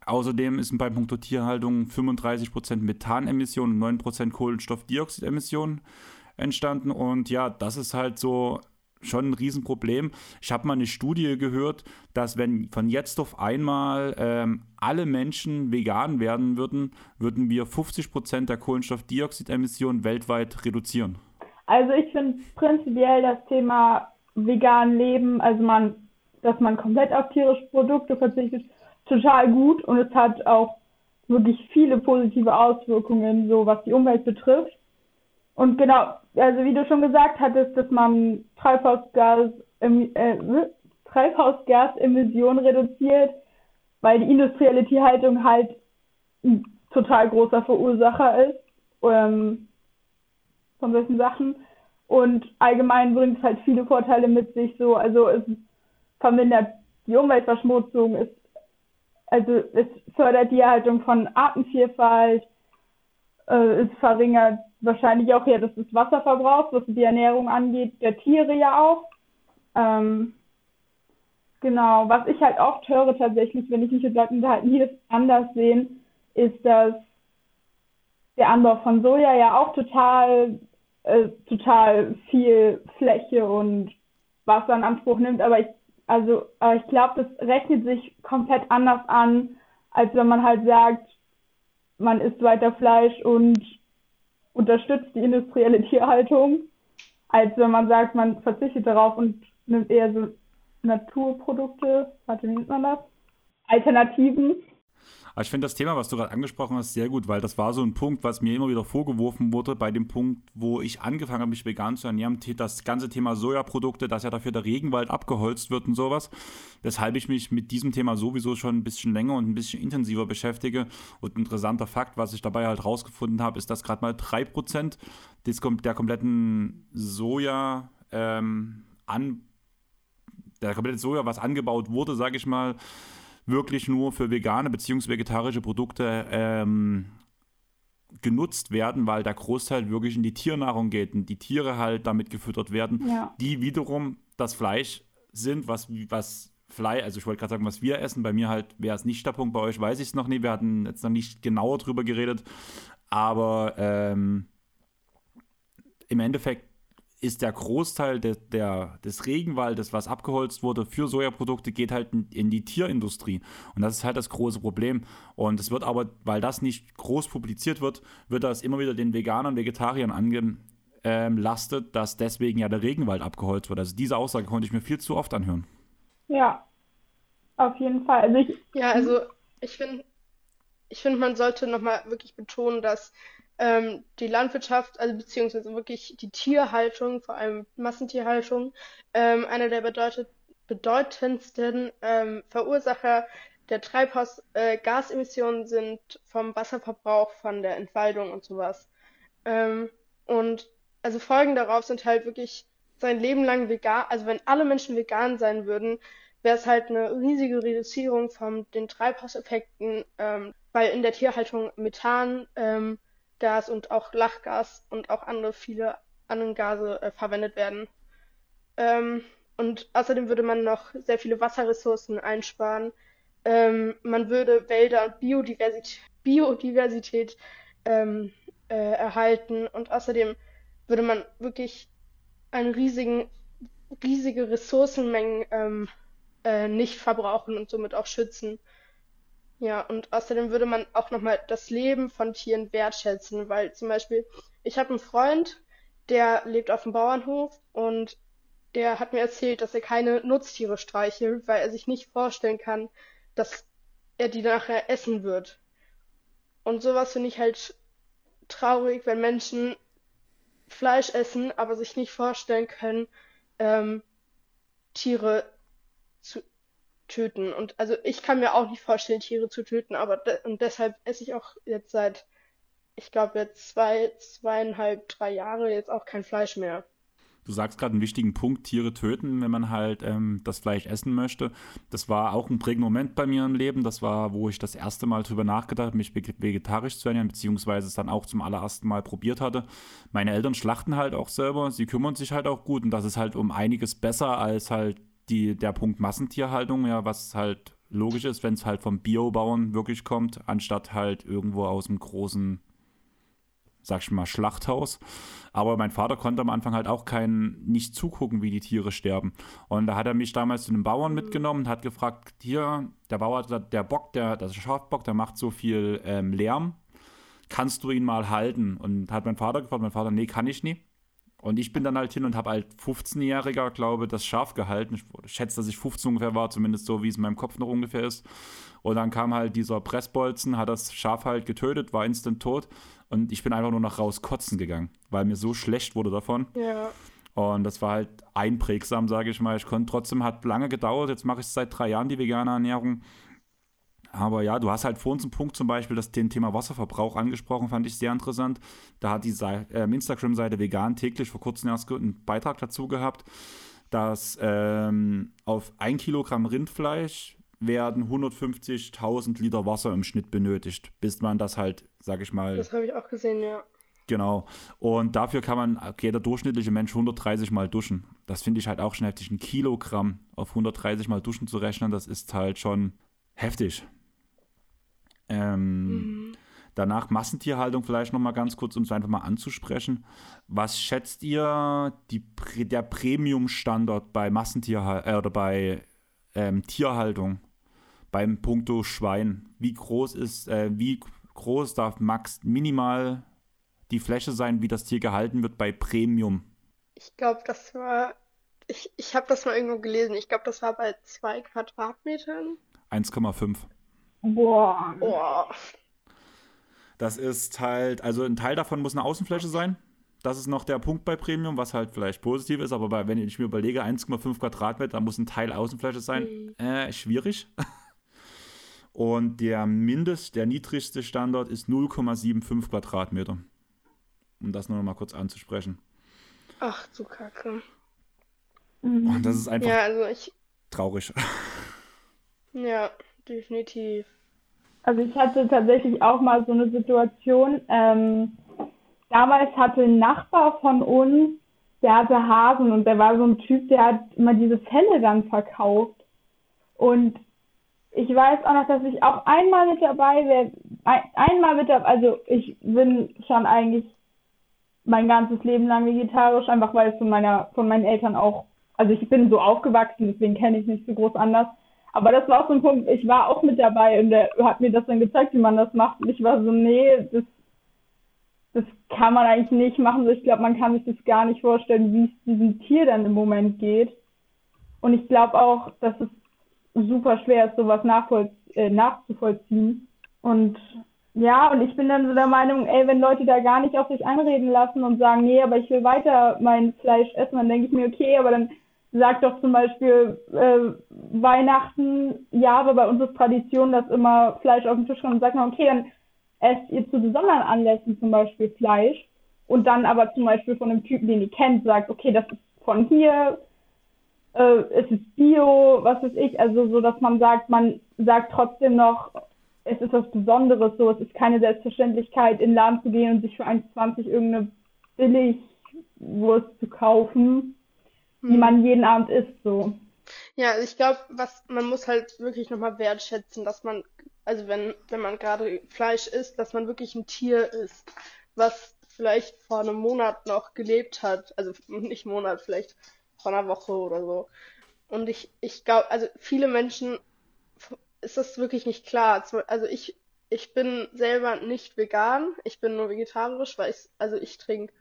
Außerdem ist beim Punkt Tierhaltung 35 Prozent Methanemissionen und 9 Prozent Kohlenstoffdioxidemissionen entstanden. Und ja, das ist halt so schon ein Riesenproblem. Ich habe mal eine Studie gehört, dass wenn von jetzt auf einmal ähm, alle Menschen vegan werden würden, würden wir 50 Prozent der Kohlenstoffdioxidemissionen weltweit reduzieren. Also ich finde prinzipiell das Thema vegan leben, also man, dass man komplett auf tierische Produkte verzichtet, total gut und es hat auch wirklich viele positive Auswirkungen, so was die Umwelt betrifft. Und genau, also wie du schon gesagt hattest, dass man Treibhausgas, äh, Treibhausgasemissionen reduziert, weil die industrielle Tierhaltung halt ein total großer Verursacher ist ähm, von solchen Sachen. Und allgemein bringt es halt viele Vorteile mit sich. So, also es vermindert die Umweltverschmutzung, es, also es fördert die Erhaltung von Artenvielfalt, äh, es verringert wahrscheinlich auch ja, dass das Wasserverbrauch, was die Ernährung angeht, der Tiere ja auch. Ähm, genau, was ich halt oft höre tatsächlich, wenn ich mich mit Leuten unterhalte, die das anders sehen, ist, dass der Anbau von Soja ja auch total, äh, total viel Fläche und Wasser in Anspruch nimmt, aber ich, also, aber ich glaube, das rechnet sich komplett anders an, als wenn man halt sagt, man isst weiter Fleisch und unterstützt die industrielle Tierhaltung, als wenn man sagt, man verzichtet darauf und nimmt eher so Naturprodukte, warte, wie nennt man das? Alternativen. Aber ich finde das Thema, was du gerade angesprochen hast, sehr gut, weil das war so ein Punkt, was mir immer wieder vorgeworfen wurde, bei dem Punkt, wo ich angefangen habe, mich vegan zu ernähren, das ganze Thema Sojaprodukte, dass ja dafür der Regenwald abgeholzt wird und sowas. Weshalb ich mich mit diesem Thema sowieso schon ein bisschen länger und ein bisschen intensiver beschäftige. Und ein interessanter Fakt, was ich dabei halt rausgefunden habe, ist, dass gerade mal 3% des, der kompletten Soja ähm, an der komplette Soja, was angebaut wurde, sage ich mal, wirklich nur für vegane bzw. vegetarische Produkte ähm, genutzt werden, weil der Großteil wirklich in die Tiernahrung geht und die Tiere halt damit gefüttert werden, ja. die wiederum das Fleisch sind, was, was Fleisch, also ich wollte gerade sagen, was wir essen, bei mir halt wäre es nicht der Punkt, bei euch weiß ich es noch nicht, wir hatten jetzt noch nicht genauer drüber geredet, aber ähm, im Endeffekt ist der Großteil de, der, des Regenwaldes, was abgeholzt wurde für Sojaprodukte, geht halt in, in, die Tierindustrie. Und das ist halt das große Problem. Und es wird aber, weil das nicht groß publiziert wird, wird das immer wieder den Veganern, Vegetariern angelastet, ähm, dass deswegen ja der Regenwald abgeholzt wird. Also diese Aussage konnte ich mir viel zu oft anhören. Ja, auf jeden Fall. Also ich, ja, also ich finde, ich finde, man sollte nochmal wirklich betonen, dass ähm, die Landwirtschaft, also beziehungsweise wirklich die Tierhaltung, vor allem Massentierhaltung, ähm, einer der bedeutet, bedeutendsten ähm, Verursacher der Treibhausgasemissionen äh, sind vom Wasserverbrauch, von der Entwaldung und sowas. Ähm, und also Folgen darauf sind halt wirklich sein Leben lang vegan, also wenn alle Menschen vegan sein würden, wäre es halt eine riesige Reduzierung von den Treibhauseffekten, ähm, weil in der Tierhaltung Methan ähm, Gas und auch Lachgas und auch andere viele andere Gase äh, verwendet werden. Ähm, und außerdem würde man noch sehr viele Wasserressourcen einsparen. Ähm, man würde Wälder und Biodiversität, Biodiversität ähm, äh, erhalten und außerdem würde man wirklich eine riesigen, riesige Ressourcenmengen ähm, äh, nicht verbrauchen und somit auch schützen. Ja, und außerdem würde man auch nochmal das Leben von Tieren wertschätzen, weil zum Beispiel, ich habe einen Freund, der lebt auf dem Bauernhof und der hat mir erzählt, dass er keine Nutztiere streichelt, weil er sich nicht vorstellen kann, dass er die nachher essen wird. Und sowas finde ich halt traurig, wenn Menschen Fleisch essen, aber sich nicht vorstellen können, ähm, Tiere zu töten. Und also ich kann mir auch nicht vorstellen, Tiere zu töten, aber de und deshalb esse ich auch jetzt seit, ich glaube jetzt zwei, zweieinhalb, drei Jahre jetzt auch kein Fleisch mehr. Du sagst gerade einen wichtigen Punkt, Tiere töten, wenn man halt ähm, das Fleisch essen möchte. Das war auch ein prägender Moment bei mir im Leben. Das war, wo ich das erste Mal drüber nachgedacht habe, mich vegetarisch zu ernähren, beziehungsweise es dann auch zum allerersten Mal probiert hatte. Meine Eltern schlachten halt auch selber, sie kümmern sich halt auch gut und das ist halt um einiges besser als halt die, der Punkt Massentierhaltung, ja, was halt logisch ist, wenn es halt vom Biobauern wirklich kommt, anstatt halt irgendwo aus einem großen, sag ich mal, Schlachthaus. Aber mein Vater konnte am Anfang halt auch kein, nicht zugucken, wie die Tiere sterben. Und da hat er mich damals zu einem Bauern mitgenommen und hat gefragt, hier, der Bauer, der Bock, der, das Schafbock, der macht so viel ähm, Lärm, kannst du ihn mal halten? Und hat mein Vater gefragt, mein Vater, nee, kann ich nie. Und ich bin dann halt hin und habe halt 15-Jähriger, glaube das Schaf gehalten. Ich schätze, dass ich 15 ungefähr war, zumindest so, wie es in meinem Kopf noch ungefähr ist. Und dann kam halt dieser Pressbolzen, hat das Schaf halt getötet, war instant tot. Und ich bin einfach nur noch raus kotzen gegangen, weil mir so schlecht wurde davon. Ja. Und das war halt einprägsam, sage ich mal. Ich konnte trotzdem, hat lange gedauert. Jetzt mache ich seit drei Jahren die vegane Ernährung. Aber ja, du hast halt vor uns einen Punkt zum Beispiel, das den Thema Wasserverbrauch angesprochen, fand ich sehr interessant. Da hat die äh, Instagram-Seite Vegan täglich vor kurzem erst einen Beitrag dazu gehabt, dass ähm, auf ein Kilogramm Rindfleisch werden 150.000 Liter Wasser im Schnitt benötigt, bis man das halt, sag ich mal. Das habe ich auch gesehen, ja. Genau. Und dafür kann man, jeder durchschnittliche Mensch 130 Mal duschen. Das finde ich halt auch schon heftig. Ein Kilogramm auf 130 Mal duschen zu rechnen, das ist halt schon heftig. Ähm, mhm. Danach Massentierhaltung vielleicht noch mal ganz kurz, um es einfach mal anzusprechen. Was schätzt ihr die, der Premium-Standard bei Massentierhaltung äh, oder bei ähm, Tierhaltung beim Punkto Schwein? Wie groß ist, äh, wie groß darf max minimal die Fläche sein, wie das Tier gehalten wird bei Premium? Ich glaube, das war, ich, ich habe das mal irgendwo gelesen. Ich glaube, das war bei zwei Quadratmetern. 1,5. Boah. Boah. Das ist halt, also ein Teil davon muss eine Außenfläche sein. Das ist noch der Punkt bei Premium, was halt vielleicht positiv ist, aber bei, wenn ich mir überlege, 1,5 Quadratmeter, muss ein Teil Außenfläche sein, mhm. äh, schwierig. Und der mindest, der niedrigste Standard ist 0,75 Quadratmeter. Um das nur noch mal kurz anzusprechen. Ach du Kacke. Und das ist einfach ja, also ich... traurig. Ja, definitiv. Also ich hatte tatsächlich auch mal so eine Situation. Ähm, damals hatte ein Nachbar von uns, der hatte Hasen und der war so ein Typ, der hat immer diese Felle dann verkauft. Und ich weiß auch noch, dass ich auch einmal mit dabei wäre, ein, einmal mit dabei, also ich bin schon eigentlich mein ganzes Leben lang vegetarisch, einfach weil es von meiner, von meinen Eltern auch, also ich bin so aufgewachsen, deswegen kenne ich nicht so groß anders. Aber das war auch so ein Punkt, ich war auch mit dabei und der hat mir das dann gezeigt, wie man das macht. Und ich war so, nee, das, das kann man eigentlich nicht machen. Ich glaube, man kann sich das gar nicht vorstellen, wie es diesem Tier dann im Moment geht. Und ich glaube auch, dass es super schwer ist, sowas äh, nachzuvollziehen. Und ja, und ich bin dann so der Meinung, ey, wenn Leute da gar nicht auf sich einreden lassen und sagen, nee, aber ich will weiter mein Fleisch essen, dann denke ich mir, okay, aber dann sagt doch zum Beispiel äh, Weihnachten, ja, aber bei uns ist Tradition, dass immer Fleisch auf den Tisch kommt und sagt man, okay, dann esst ihr zu besonderen Anlässen zum Beispiel Fleisch und dann aber zum Beispiel von einem Typen, den ihr kennt, sagt, okay, das ist von hier, äh, es ist Bio, was weiß ich, also so, dass man sagt, man sagt trotzdem noch, es ist was Besonderes, so, es ist keine Selbstverständlichkeit, in den Laden zu gehen und sich für 1,20 irgendeine Billigwurst zu kaufen, hm. die man jeden Abend isst, so. Ja, also ich glaube, was man muss halt wirklich nochmal wertschätzen, dass man, also wenn, wenn man gerade Fleisch isst, dass man wirklich ein Tier isst, was vielleicht vor einem Monat noch gelebt hat, also nicht Monat, vielleicht vor einer Woche oder so. Und ich, ich glaube, also viele Menschen ist das wirklich nicht klar. Also ich, ich bin selber nicht vegan, ich bin nur vegetarisch, weil ich, also ich trinke,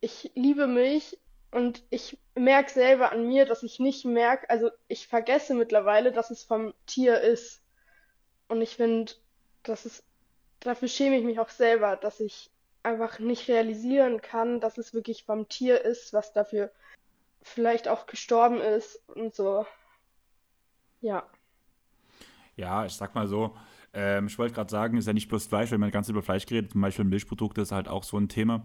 ich liebe Milch und ich merke selber an mir, dass ich nicht merke, also ich vergesse mittlerweile, dass es vom Tier ist. Und ich finde, das ist, dafür schäme ich mich auch selber, dass ich einfach nicht realisieren kann, dass es wirklich vom Tier ist, was dafür vielleicht auch gestorben ist und so. Ja. Ja, ich sag mal so, ähm, ich wollte gerade sagen, ist ja nicht bloß Fleisch, wenn man ganz über Fleisch redet, zum Beispiel Milchprodukte ist halt auch so ein Thema.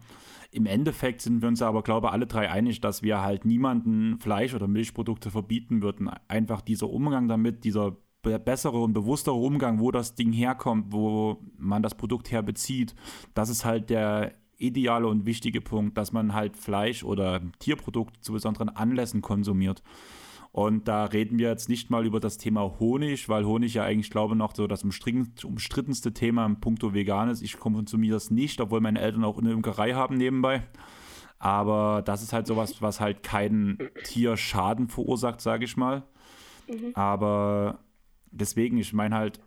Im Endeffekt sind wir uns aber, glaube ich, alle drei einig, dass wir halt niemanden Fleisch oder Milchprodukte verbieten würden. Einfach dieser Umgang damit, dieser bessere und bewusstere Umgang, wo das Ding herkommt, wo man das Produkt herbezieht, das ist halt der ideale und wichtige Punkt, dass man halt Fleisch oder Tierprodukte zu besonderen Anlässen konsumiert. Und da reden wir jetzt nicht mal über das Thema Honig, weil Honig ja eigentlich, glaube ich, noch so das umstrittenste Thema im Punkto vegan ist. Ich konsumiere das nicht, obwohl meine Eltern auch eine Imkerei haben nebenbei. Aber das ist halt sowas, was halt keinen Tierschaden verursacht, sage ich mal. Mhm. Aber deswegen, ich meine halt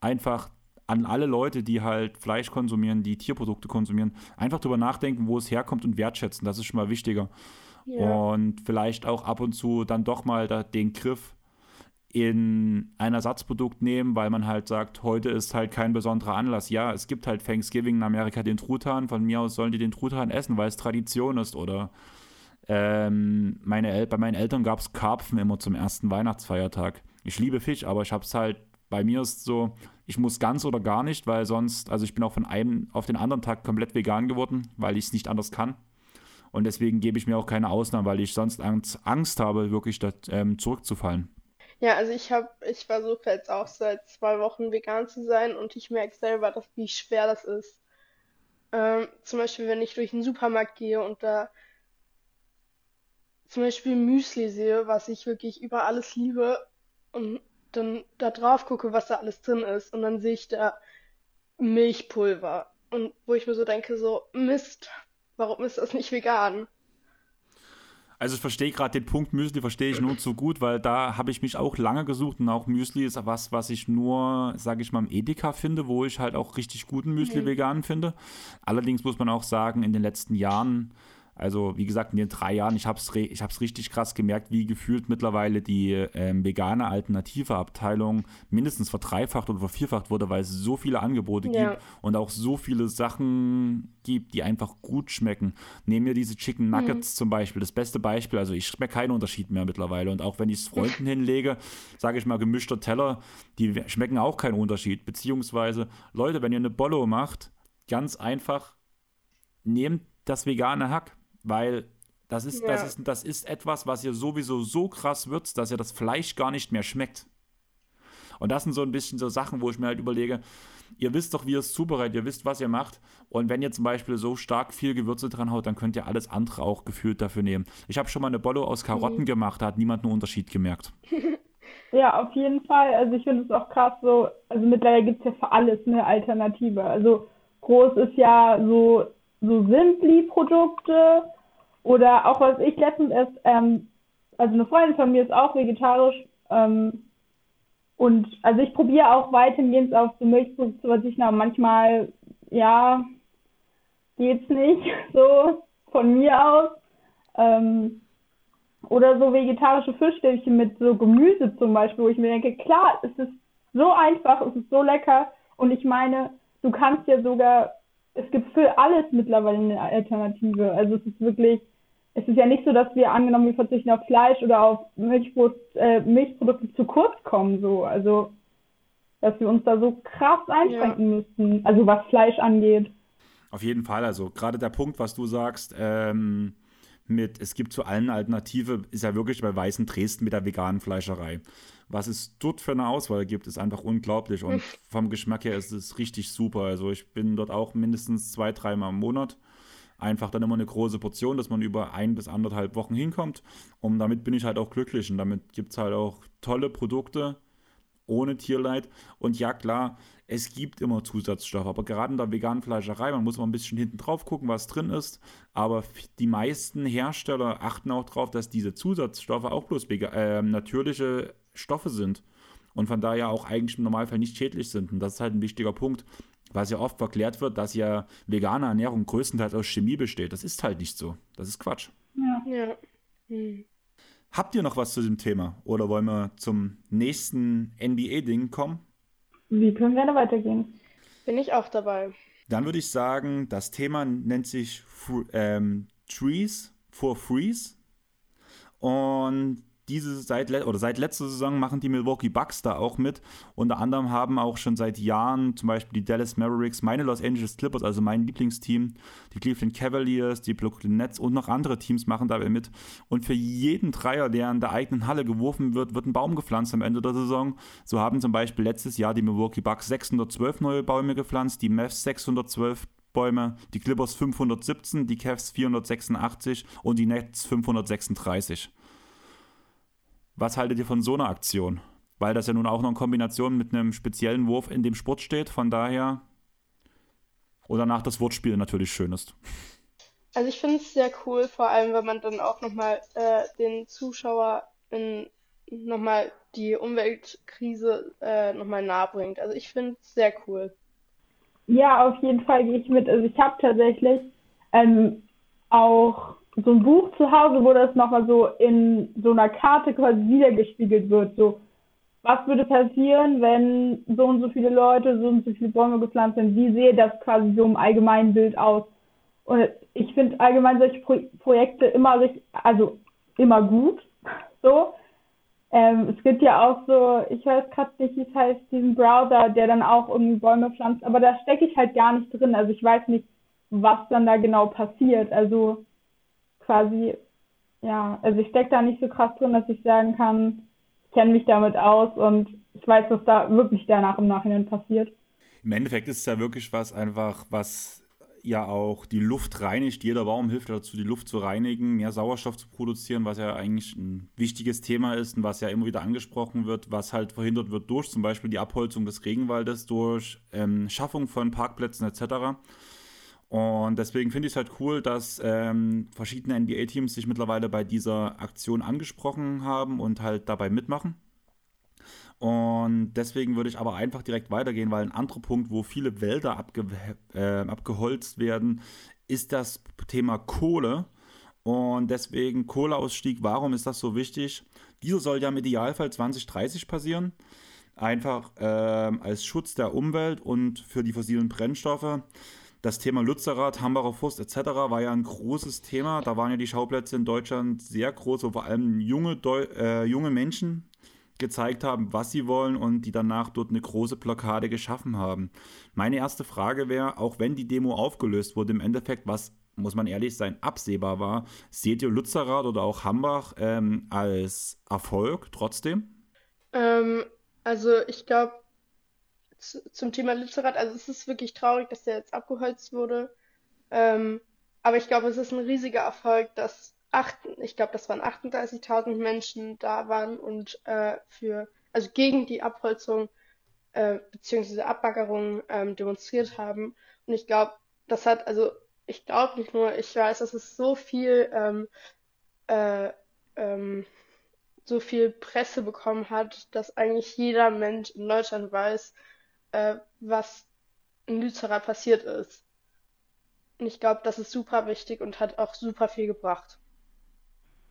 einfach an alle Leute, die halt Fleisch konsumieren, die Tierprodukte konsumieren, einfach drüber nachdenken, wo es herkommt und wertschätzen. Das ist schon mal wichtiger. Ja. Und vielleicht auch ab und zu dann doch mal da, den Griff in ein Ersatzprodukt nehmen, weil man halt sagt, heute ist halt kein besonderer Anlass. Ja, es gibt halt Thanksgiving in Amerika den Truthahn. Von mir aus sollen die den Truthahn essen, weil es Tradition ist. Oder ähm, meine El bei meinen Eltern gab es Karpfen immer zum ersten Weihnachtsfeiertag. Ich liebe Fisch, aber ich habe es halt, bei mir ist so, ich muss ganz oder gar nicht, weil sonst, also ich bin auch von einem auf den anderen Tag komplett vegan geworden, weil ich es nicht anders kann. Und deswegen gebe ich mir auch keine Ausnahmen, weil ich sonst Angst habe, wirklich das, ähm, zurückzufallen. Ja, also ich habe, ich versuche jetzt auch seit zwei Wochen vegan zu sein und ich merke selber, dass, wie schwer das ist. Ähm, zum Beispiel, wenn ich durch den Supermarkt gehe und da zum Beispiel Müsli sehe, was ich wirklich über alles liebe und dann da drauf gucke, was da alles drin ist und dann sehe ich da Milchpulver und wo ich mir so denke, so Mist, warum ist das nicht vegan? Also ich verstehe gerade den Punkt Müsli, verstehe ich nur zu gut, weil da habe ich mich auch lange gesucht und auch Müsli ist was, was ich nur, sage ich mal, im Edeka finde, wo ich halt auch richtig guten Müsli mhm. vegan finde. Allerdings muss man auch sagen, in den letzten Jahren also wie gesagt, in den drei Jahren, ich habe es ich hab's richtig krass gemerkt, wie gefühlt mittlerweile die ähm, vegane alternative Abteilung mindestens verdreifacht oder vervierfacht wurde, weil es so viele Angebote ja. gibt und auch so viele Sachen gibt, die einfach gut schmecken. Nehmen wir diese Chicken Nuggets mhm. zum Beispiel, das beste Beispiel. Also ich schmecke keinen Unterschied mehr mittlerweile. Und auch wenn ich es Freunden hinlege, sage ich mal gemischter Teller, die schmecken auch keinen Unterschied. Beziehungsweise, Leute, wenn ihr eine Bollo macht, ganz einfach, nehmt das vegane Hack weil das ist, ja. das, ist, das ist etwas, was ihr sowieso so krass würzt, dass ihr das Fleisch gar nicht mehr schmeckt. Und das sind so ein bisschen so Sachen, wo ich mir halt überlege, ihr wisst doch, wie ihr es zubereitet, ihr wisst, was ihr macht. Und wenn ihr zum Beispiel so stark viel Gewürze dran haut, dann könnt ihr alles andere auch gefühlt dafür nehmen. Ich habe schon mal eine Bollo aus Karotten mhm. gemacht, da hat niemand einen Unterschied gemerkt. Ja, auf jeden Fall. Also ich finde es auch krass so, also mittlerweile gibt es ja für alles eine Alternative. Also groß ist ja so so Simply-Produkte oder auch was ich letztens erst, ähm, also eine Freundin von mir ist auch vegetarisch ähm, und also ich probiere auch weitgehend auf so Milchprodukte zu verzichten, aber manchmal, ja, geht's nicht so von mir aus. Ähm, oder so vegetarische Fischstäbchen mit so Gemüse zum Beispiel, wo ich mir denke, klar, es ist so einfach, es ist so lecker. Und ich meine, du kannst ja sogar, es gibt für alles mittlerweile eine Alternative. Also es ist wirklich, es ist ja nicht so, dass wir angenommen, wir verzichten auf Fleisch oder auf Milchbrot, äh, Milchprodukte zu kurz kommen, so. Also, dass wir uns da so krass einschränken ja. müssten, also was Fleisch angeht. Auf jeden Fall, also gerade der Punkt, was du sagst, ähm, mit, es gibt zu allen Alternative, ist ja wirklich bei Weißen Dresden mit der veganen Fleischerei. Was es dort für eine Auswahl gibt, ist einfach unglaublich und vom Geschmack her ist es richtig super. Also ich bin dort auch mindestens zwei, dreimal im Monat. Einfach dann immer eine große Portion, dass man über ein bis anderthalb Wochen hinkommt. Und damit bin ich halt auch glücklich und damit gibt es halt auch tolle Produkte ohne Tierleid. Und ja, klar, es gibt immer Zusatzstoffe, aber gerade in der veganen Fleischerei, man muss mal ein bisschen hinten drauf gucken, was drin ist. Aber die meisten Hersteller achten auch darauf, dass diese Zusatzstoffe auch bloß äh, natürliche Stoffe sind und von daher auch eigentlich im Normalfall nicht schädlich sind. Und das ist halt ein wichtiger Punkt, was ja oft verklärt wird, dass ja vegane Ernährung größtenteils aus Chemie besteht. Das ist halt nicht so. Das ist Quatsch. Ja. ja. Hm. Habt ihr noch was zu dem Thema oder wollen wir zum nächsten NBA-Ding kommen? Wir können gerne weitergehen. Bin ich auch dabei. Dann würde ich sagen, das Thema nennt sich ähm, Trees for Freeze. Und diese seit oder seit letzter Saison machen die Milwaukee Bucks da auch mit. Unter anderem haben auch schon seit Jahren zum Beispiel die Dallas Mavericks, meine Los Angeles Clippers, also mein Lieblingsteam, die Cleveland Cavaliers, die Brooklyn Nets und noch andere Teams machen dabei mit. Und für jeden Dreier, der in der eigenen Halle geworfen wird, wird ein Baum gepflanzt am Ende der Saison. So haben zum Beispiel letztes Jahr die Milwaukee Bucks 612 neue Bäume gepflanzt, die Mavs 612 Bäume, die Clippers 517, die Cavs 486 und die Nets 536. Was haltet ihr von so einer Aktion? Weil das ja nun auch noch in Kombination mit einem speziellen Wurf in dem Sport steht, von daher. Oder nach das Wortspiel natürlich schön ist. Also ich finde es sehr cool, vor allem wenn man dann auch nochmal äh, den Zuschauer nochmal die Umweltkrise äh, nochmal nahe bringt. Also ich finde es sehr cool. Ja, auf jeden Fall gehe ich mit. Also ich habe tatsächlich ähm, auch so ein Buch zu Hause, wo das nochmal so in so einer Karte quasi wiedergespiegelt wird. So, was würde passieren, wenn so und so viele Leute so und so viele Bäume gepflanzt sind? Wie sehe das quasi so im allgemeinen Bild aus? Und ich finde allgemein solche Pro Projekte immer richtig, also immer gut. So. Ähm, es gibt ja auch so, ich weiß gerade nicht, wie es heißt, diesen Browser, der dann auch irgendwie Bäume pflanzt, aber da stecke ich halt gar nicht drin. Also ich weiß nicht, was dann da genau passiert. Also quasi, ja, also ich stecke da nicht so krass drin, dass ich sagen kann, ich kenne mich damit aus und ich weiß, was da wirklich danach im Nachhinein passiert. Im Endeffekt ist es ja wirklich was einfach, was ja auch die Luft reinigt. Jeder Baum hilft dazu, die Luft zu reinigen, mehr Sauerstoff zu produzieren, was ja eigentlich ein wichtiges Thema ist und was ja immer wieder angesprochen wird, was halt verhindert wird durch zum Beispiel die Abholzung des Regenwaldes, durch ähm, Schaffung von Parkplätzen etc. Und deswegen finde ich es halt cool, dass ähm, verschiedene NBA-Teams sich mittlerweile bei dieser Aktion angesprochen haben und halt dabei mitmachen. Und deswegen würde ich aber einfach direkt weitergehen, weil ein anderer Punkt, wo viele Wälder abge äh, abgeholzt werden, ist das Thema Kohle. Und deswegen Kohleausstieg, warum ist das so wichtig? Dieser soll ja im Idealfall 2030 passieren. Einfach äh, als Schutz der Umwelt und für die fossilen Brennstoffe. Das Thema Lützerath, Hambacher Forst etc. war ja ein großes Thema. Da waren ja die Schauplätze in Deutschland sehr groß, wo vor allem junge, Deu äh, junge Menschen gezeigt haben, was sie wollen und die danach dort eine große Blockade geschaffen haben. Meine erste Frage wäre, auch wenn die Demo aufgelöst wurde, im Endeffekt, was, muss man ehrlich sein, absehbar war, seht ihr Lützerath oder auch Hambach ähm, als Erfolg trotzdem? Ähm, also ich glaube, zum Thema Lützerath. Also es ist wirklich traurig, dass der jetzt abgeholzt wurde. Ähm, aber ich glaube, es ist ein riesiger Erfolg, dass acht, ich glaube, das waren 38.000 Menschen da waren und äh, für, also gegen die Abholzung äh, beziehungsweise Abbaggerung ähm, demonstriert haben. Und ich glaube, das hat, also ich glaube nicht nur, ich weiß, dass es so viel, ähm, äh, ähm, so viel Presse bekommen hat, dass eigentlich jeder Mensch in Deutschland weiß, äh, was in Lützerath passiert ist. Und ich glaube, das ist super wichtig und hat auch super viel gebracht.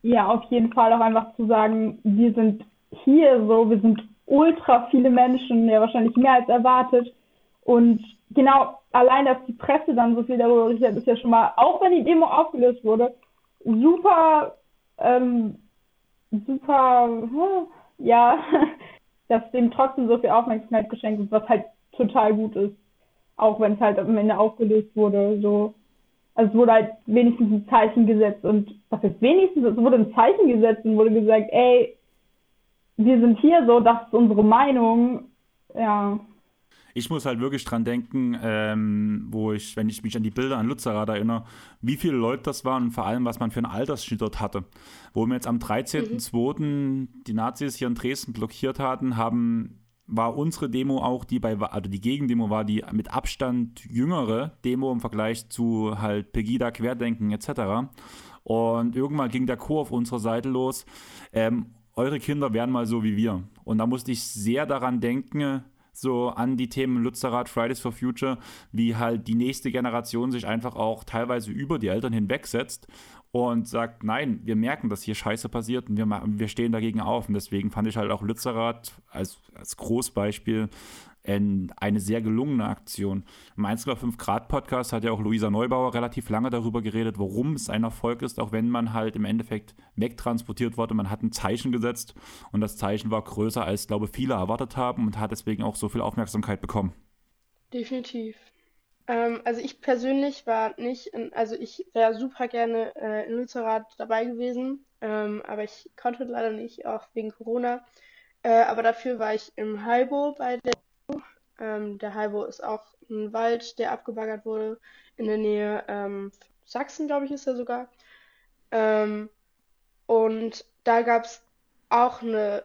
Ja, auf jeden Fall auch einfach zu sagen, wir sind hier so, wir sind ultra viele Menschen, ja wahrscheinlich mehr als erwartet. Und genau, allein, dass die Presse dann so viel darüber berichtet, ist ja schon mal, auch wenn die Demo aufgelöst wurde, super, ähm, super, ja, dass dem trotzdem so viel Aufmerksamkeit geschenkt wird, was halt total gut ist. Auch wenn es halt am Ende aufgelöst wurde, so. Also es wurde halt wenigstens ein Zeichen gesetzt und was ist wenigstens? Es wurde ein Zeichen gesetzt und wurde gesagt, ey, wir sind hier so, das ist unsere Meinung. Ja. Ich muss halt wirklich dran denken, ähm, wo ich, wenn ich mich an die Bilder an Lützerath erinnere, wie viele Leute das waren und vor allem, was man für einen Altersschnitt dort hatte. Wo wir jetzt am 13.02. Mhm. die Nazis hier in Dresden blockiert hatten, haben war unsere Demo auch die bei, also die Gegendemo war die mit Abstand jüngere Demo im Vergleich zu halt Pegida, Querdenken etc. Und irgendwann ging der Chor auf unserer Seite los. Ähm, eure Kinder werden mal so wie wir. Und da musste ich sehr daran denken, so an die Themen Lützerath, Fridays for Future, wie halt die nächste Generation sich einfach auch teilweise über die Eltern hinwegsetzt und sagt, nein, wir merken, dass hier Scheiße passiert und wir, wir stehen dagegen auf. Und deswegen fand ich halt auch Lützerath als, als Großbeispiel eine sehr gelungene Aktion. Im 1,5 Grad Podcast hat ja auch Luisa Neubauer relativ lange darüber geredet, warum es ein Erfolg ist, auch wenn man halt im Endeffekt wegtransportiert wurde. Man hat ein Zeichen gesetzt und das Zeichen war größer, als glaube viele erwartet haben und hat deswegen auch so viel Aufmerksamkeit bekommen. Definitiv. Ähm, also ich persönlich war nicht, in, also ich wäre super gerne äh, in Lützerath dabei gewesen, ähm, aber ich konnte leider nicht, auch wegen Corona. Äh, aber dafür war ich im Halbo bei der ähm, der Halbo ist auch ein Wald, der abgebaggert wurde in der Nähe ähm, Sachsen, glaube ich, ist er sogar. Ähm, und da gab es auch eine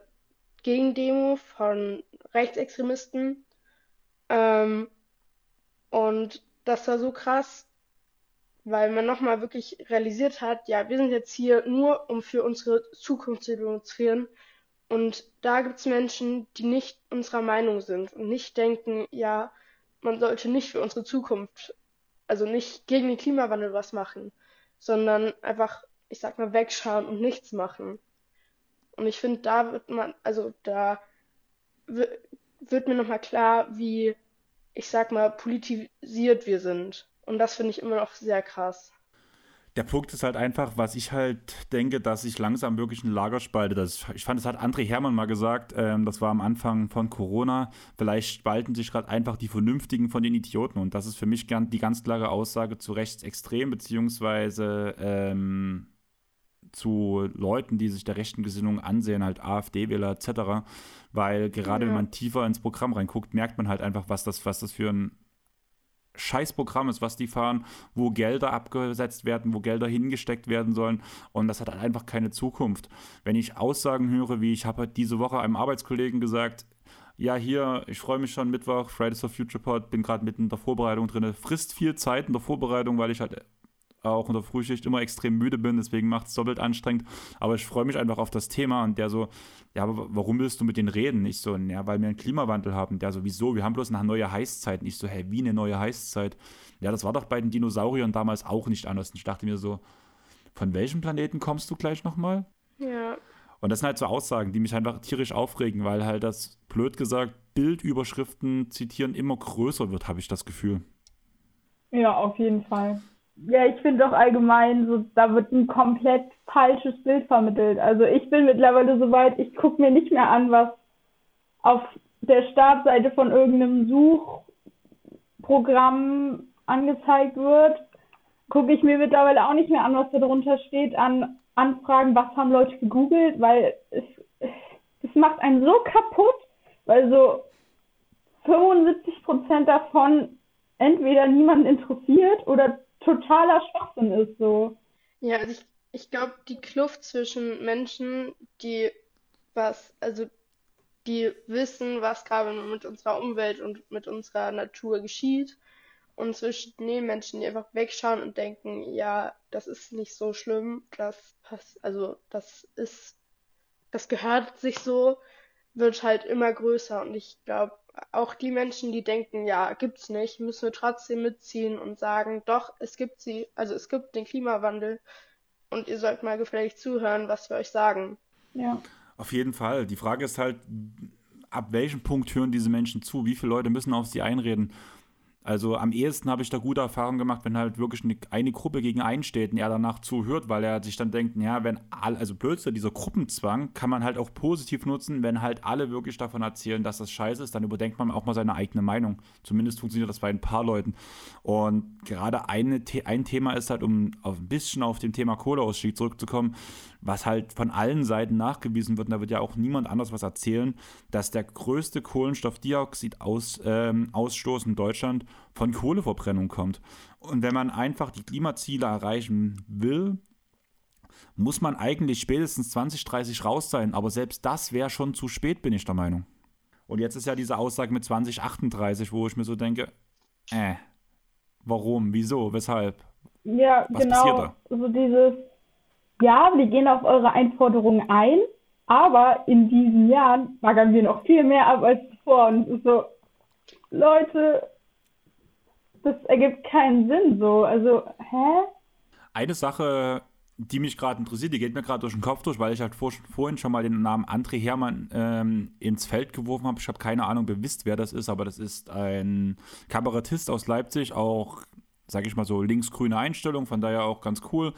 Gegendemo von Rechtsextremisten. Ähm, und das war so krass, weil man nochmal wirklich realisiert hat, ja, wir sind jetzt hier nur, um für unsere Zukunft zu demonstrieren und da gibt es Menschen, die nicht unserer Meinung sind und nicht denken, ja, man sollte nicht für unsere Zukunft, also nicht gegen den Klimawandel was machen, sondern einfach, ich sag mal, wegschauen und nichts machen. Und ich finde, da wird man, also da wird mir nochmal klar, wie, ich sag mal, politisiert wir sind. Und das finde ich immer noch sehr krass. Der Punkt ist halt einfach, was ich halt denke, dass sich langsam wirklich ein Lager spaltet. Das, ich fand, das hat André Hermann mal gesagt, ähm, das war am Anfang von Corona. Vielleicht spalten sich gerade einfach die Vernünftigen von den Idioten. Und das ist für mich gern die ganz klare Aussage zu rechtsextrem, beziehungsweise ähm, zu Leuten, die sich der rechten Gesinnung ansehen, halt AfD-Wähler etc. Weil gerade ja. wenn man tiefer ins Programm reinguckt, merkt man halt einfach, was das, was das für ein Scheißprogramm ist, was die fahren, wo Gelder abgesetzt werden, wo Gelder hingesteckt werden sollen. Und das hat halt einfach keine Zukunft. Wenn ich Aussagen höre, wie ich habe diese Woche einem Arbeitskollegen gesagt, ja, hier, ich freue mich schon Mittwoch, Fridays for Future Pod, bin gerade mitten in der Vorbereitung drin. Frisst viel Zeit in der Vorbereitung, weil ich halt auch in der Frühschicht immer extrem müde bin, deswegen macht es doppelt anstrengend. Aber ich freue mich einfach auf das Thema und der so, ja, aber warum willst du mit denen reden? Ich so, ja, weil wir einen Klimawandel haben. Der so, wieso? Wir haben bloß eine neue Heißzeit. Und ich so, hä, wie eine neue Heißzeit? Ja, das war doch bei den Dinosauriern damals auch nicht anders. Und ich dachte mir so, von welchem Planeten kommst du gleich nochmal? Ja. Und das sind halt so Aussagen, die mich einfach tierisch aufregen, weil halt das, blöd gesagt, Bildüberschriften zitieren immer größer wird, habe ich das Gefühl. Ja, auf jeden Fall. Ja, ich finde auch allgemein, so, da wird ein komplett falsches Bild vermittelt. Also ich bin mittlerweile so weit, ich gucke mir nicht mehr an, was auf der Startseite von irgendeinem Suchprogramm angezeigt wird. Gucke ich mir mittlerweile auch nicht mehr an, was da drunter steht, an Anfragen, was haben Leute gegoogelt, weil es, es macht einen so kaputt, weil so 75 Prozent davon entweder niemanden interessiert oder totaler Schwachsinn ist so. Ja, also ich, ich glaube, die Kluft zwischen Menschen, die was, also die wissen, was gerade mit unserer Umwelt und mit unserer Natur geschieht und zwischen den Menschen, die einfach wegschauen und denken, ja, das ist nicht so schlimm, das passt, also das ist, das gehört sich so, wird halt immer größer und ich glaube, auch die Menschen, die denken, ja, gibt's nicht, müssen wir trotzdem mitziehen und sagen, doch, es gibt sie, also es gibt den Klimawandel und ihr sollt mal gefällig zuhören, was wir euch sagen. Ja. Auf jeden Fall. Die Frage ist halt, ab welchem Punkt hören diese Menschen zu? Wie viele Leute müssen auf sie einreden? Also am ehesten habe ich da gute Erfahrungen gemacht, wenn halt wirklich eine, eine, Gruppe gegen einen steht und er danach zuhört, weil er sich dann denkt, ja, wenn alle, also plötzlich dieser Gruppenzwang kann man halt auch positiv nutzen, wenn halt alle wirklich davon erzählen, dass das scheiße ist, dann überdenkt man auch mal seine eigene Meinung. Zumindest funktioniert das bei ein paar Leuten. Und gerade eine, ein Thema ist halt, um ein bisschen auf dem Thema Kohleausstieg zurückzukommen, was halt von allen Seiten nachgewiesen wird, und da wird ja auch niemand anders was erzählen, dass der größte Kohlenstoffdioxidausstoß ähm, in Deutschland von Kohleverbrennung kommt. Und wenn man einfach die Klimaziele erreichen will, muss man eigentlich spätestens 2030 raus sein. Aber selbst das wäre schon zu spät, bin ich der Meinung. Und jetzt ist ja diese Aussage mit 2038, wo ich mir so denke, äh, warum, wieso, weshalb? Ja, Was genau. So dieses, ja, wir gehen auf eure Einforderungen ein, aber in diesen Jahren baggern wir noch viel mehr ab als zuvor. Und es ist so, Leute, das ergibt keinen Sinn so. Also, hä? Eine Sache, die mich gerade interessiert, die geht mir gerade durch den Kopf durch, weil ich halt vor, vorhin schon mal den Namen André Hermann ähm, ins Feld geworfen habe. Ich habe keine Ahnung, gewisst, wer das ist, aber das ist ein Kabarettist aus Leipzig, auch, sage ich mal so, linksgrüne Einstellung, von daher auch ganz cool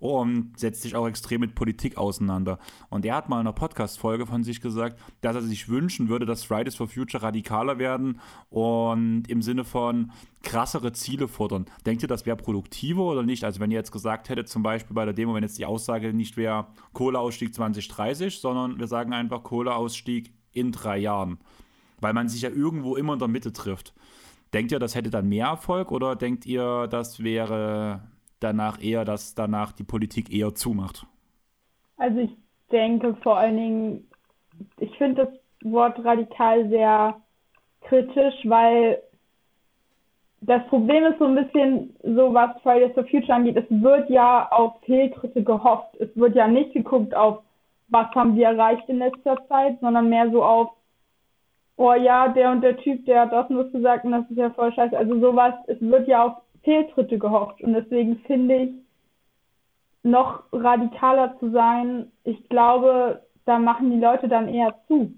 und setzt sich auch extrem mit Politik auseinander. Und er hat mal in einer Podcast-Folge von sich gesagt, dass er sich wünschen würde, dass Fridays for Future radikaler werden und im Sinne von krassere Ziele fordern. Denkt ihr, das wäre produktiver oder nicht? Also wenn ihr jetzt gesagt hättet, zum Beispiel bei der Demo, wenn jetzt die Aussage nicht wäre Kohleausstieg 2030, sondern wir sagen einfach Kohleausstieg in drei Jahren. Weil man sich ja irgendwo immer in der Mitte trifft. Denkt ihr, das hätte dann mehr Erfolg oder denkt ihr, das wäre danach eher, dass danach die Politik eher zumacht? Also ich denke vor allen Dingen, ich finde das Wort radikal sehr kritisch, weil das Problem ist so ein bisschen so, was Fridays for Future angeht, es wird ja auf Fehltritte gehofft. Es wird ja nicht geguckt auf, was haben wir erreicht in letzter Zeit, sondern mehr so auf, oh ja, der und der Typ, der hat das nur gesagt und das ist ja voll scheiße. Also sowas, es wird ja auf Fehltritte gehofft. Und deswegen finde ich, noch radikaler zu sein, ich glaube, da machen die Leute dann eher zu,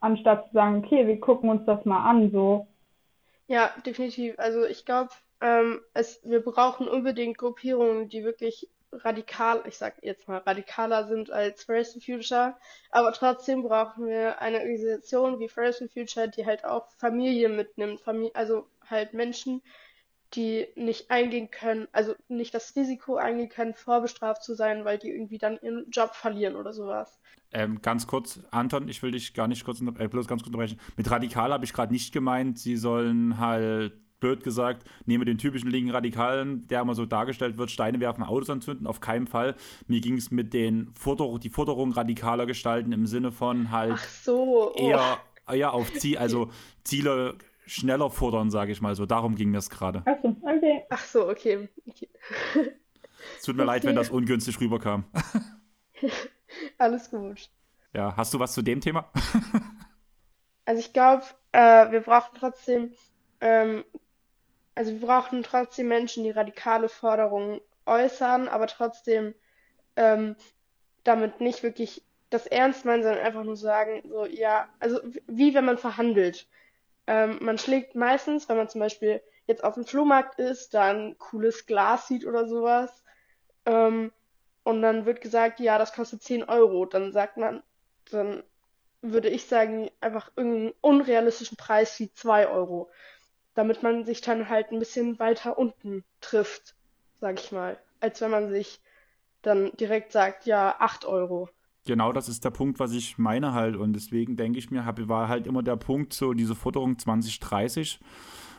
anstatt zu sagen, okay, wir gucken uns das mal an, so. Ja, definitiv. Also ich glaube, ähm, wir brauchen unbedingt Gruppierungen, die wirklich radikal, ich sag jetzt mal radikaler sind als Fridays for Future, aber trotzdem brauchen wir eine Organisation wie Fridays for Future, die halt auch Familien mitnimmt, Famili also halt Menschen, die nicht eingehen können, also nicht das Risiko eingehen können, vorbestraft zu sein, weil die irgendwie dann ihren Job verlieren oder sowas. Ähm, ganz kurz, Anton, ich will dich gar nicht kurz, äh, bloß ganz kurz unterbrechen. Mit radikal habe ich gerade nicht gemeint, sie sollen halt blöd gesagt, nehme den typischen linken Radikalen, der immer so dargestellt wird, Steine werfen, Autos anzünden, auf keinen Fall. Mir ging es mit den Forder die Forderung radikaler gestalten im Sinne von halt so, oh. eher, eher auf Ziel, also Ziele schneller fordern, sage ich mal so. Darum ging das gerade. Ach so, okay. Ach so, okay. okay. Es tut mir okay. leid, wenn das ungünstig rüberkam. Alles gut. Ja, hast du was zu dem Thema? also ich glaube, äh, wir brauchen trotzdem, ähm, also wir brauchen trotzdem Menschen, die radikale Forderungen äußern, aber trotzdem ähm, damit nicht wirklich das ernst meinen, sondern einfach nur sagen, so, ja, also wie wenn man verhandelt. Ähm, man schlägt meistens, wenn man zum Beispiel jetzt auf dem Flohmarkt ist, dann cooles Glas sieht oder sowas. Ähm, und dann wird gesagt, ja, das kostet 10 Euro. Dann sagt man, dann würde ich sagen, einfach irgendeinen unrealistischen Preis wie 2 Euro. Damit man sich dann halt ein bisschen weiter unten trifft, sag ich mal. Als wenn man sich dann direkt sagt, ja, 8 Euro. Genau, das ist der Punkt, was ich meine halt. Und deswegen denke ich mir, war halt immer der Punkt, so diese Forderung 2030,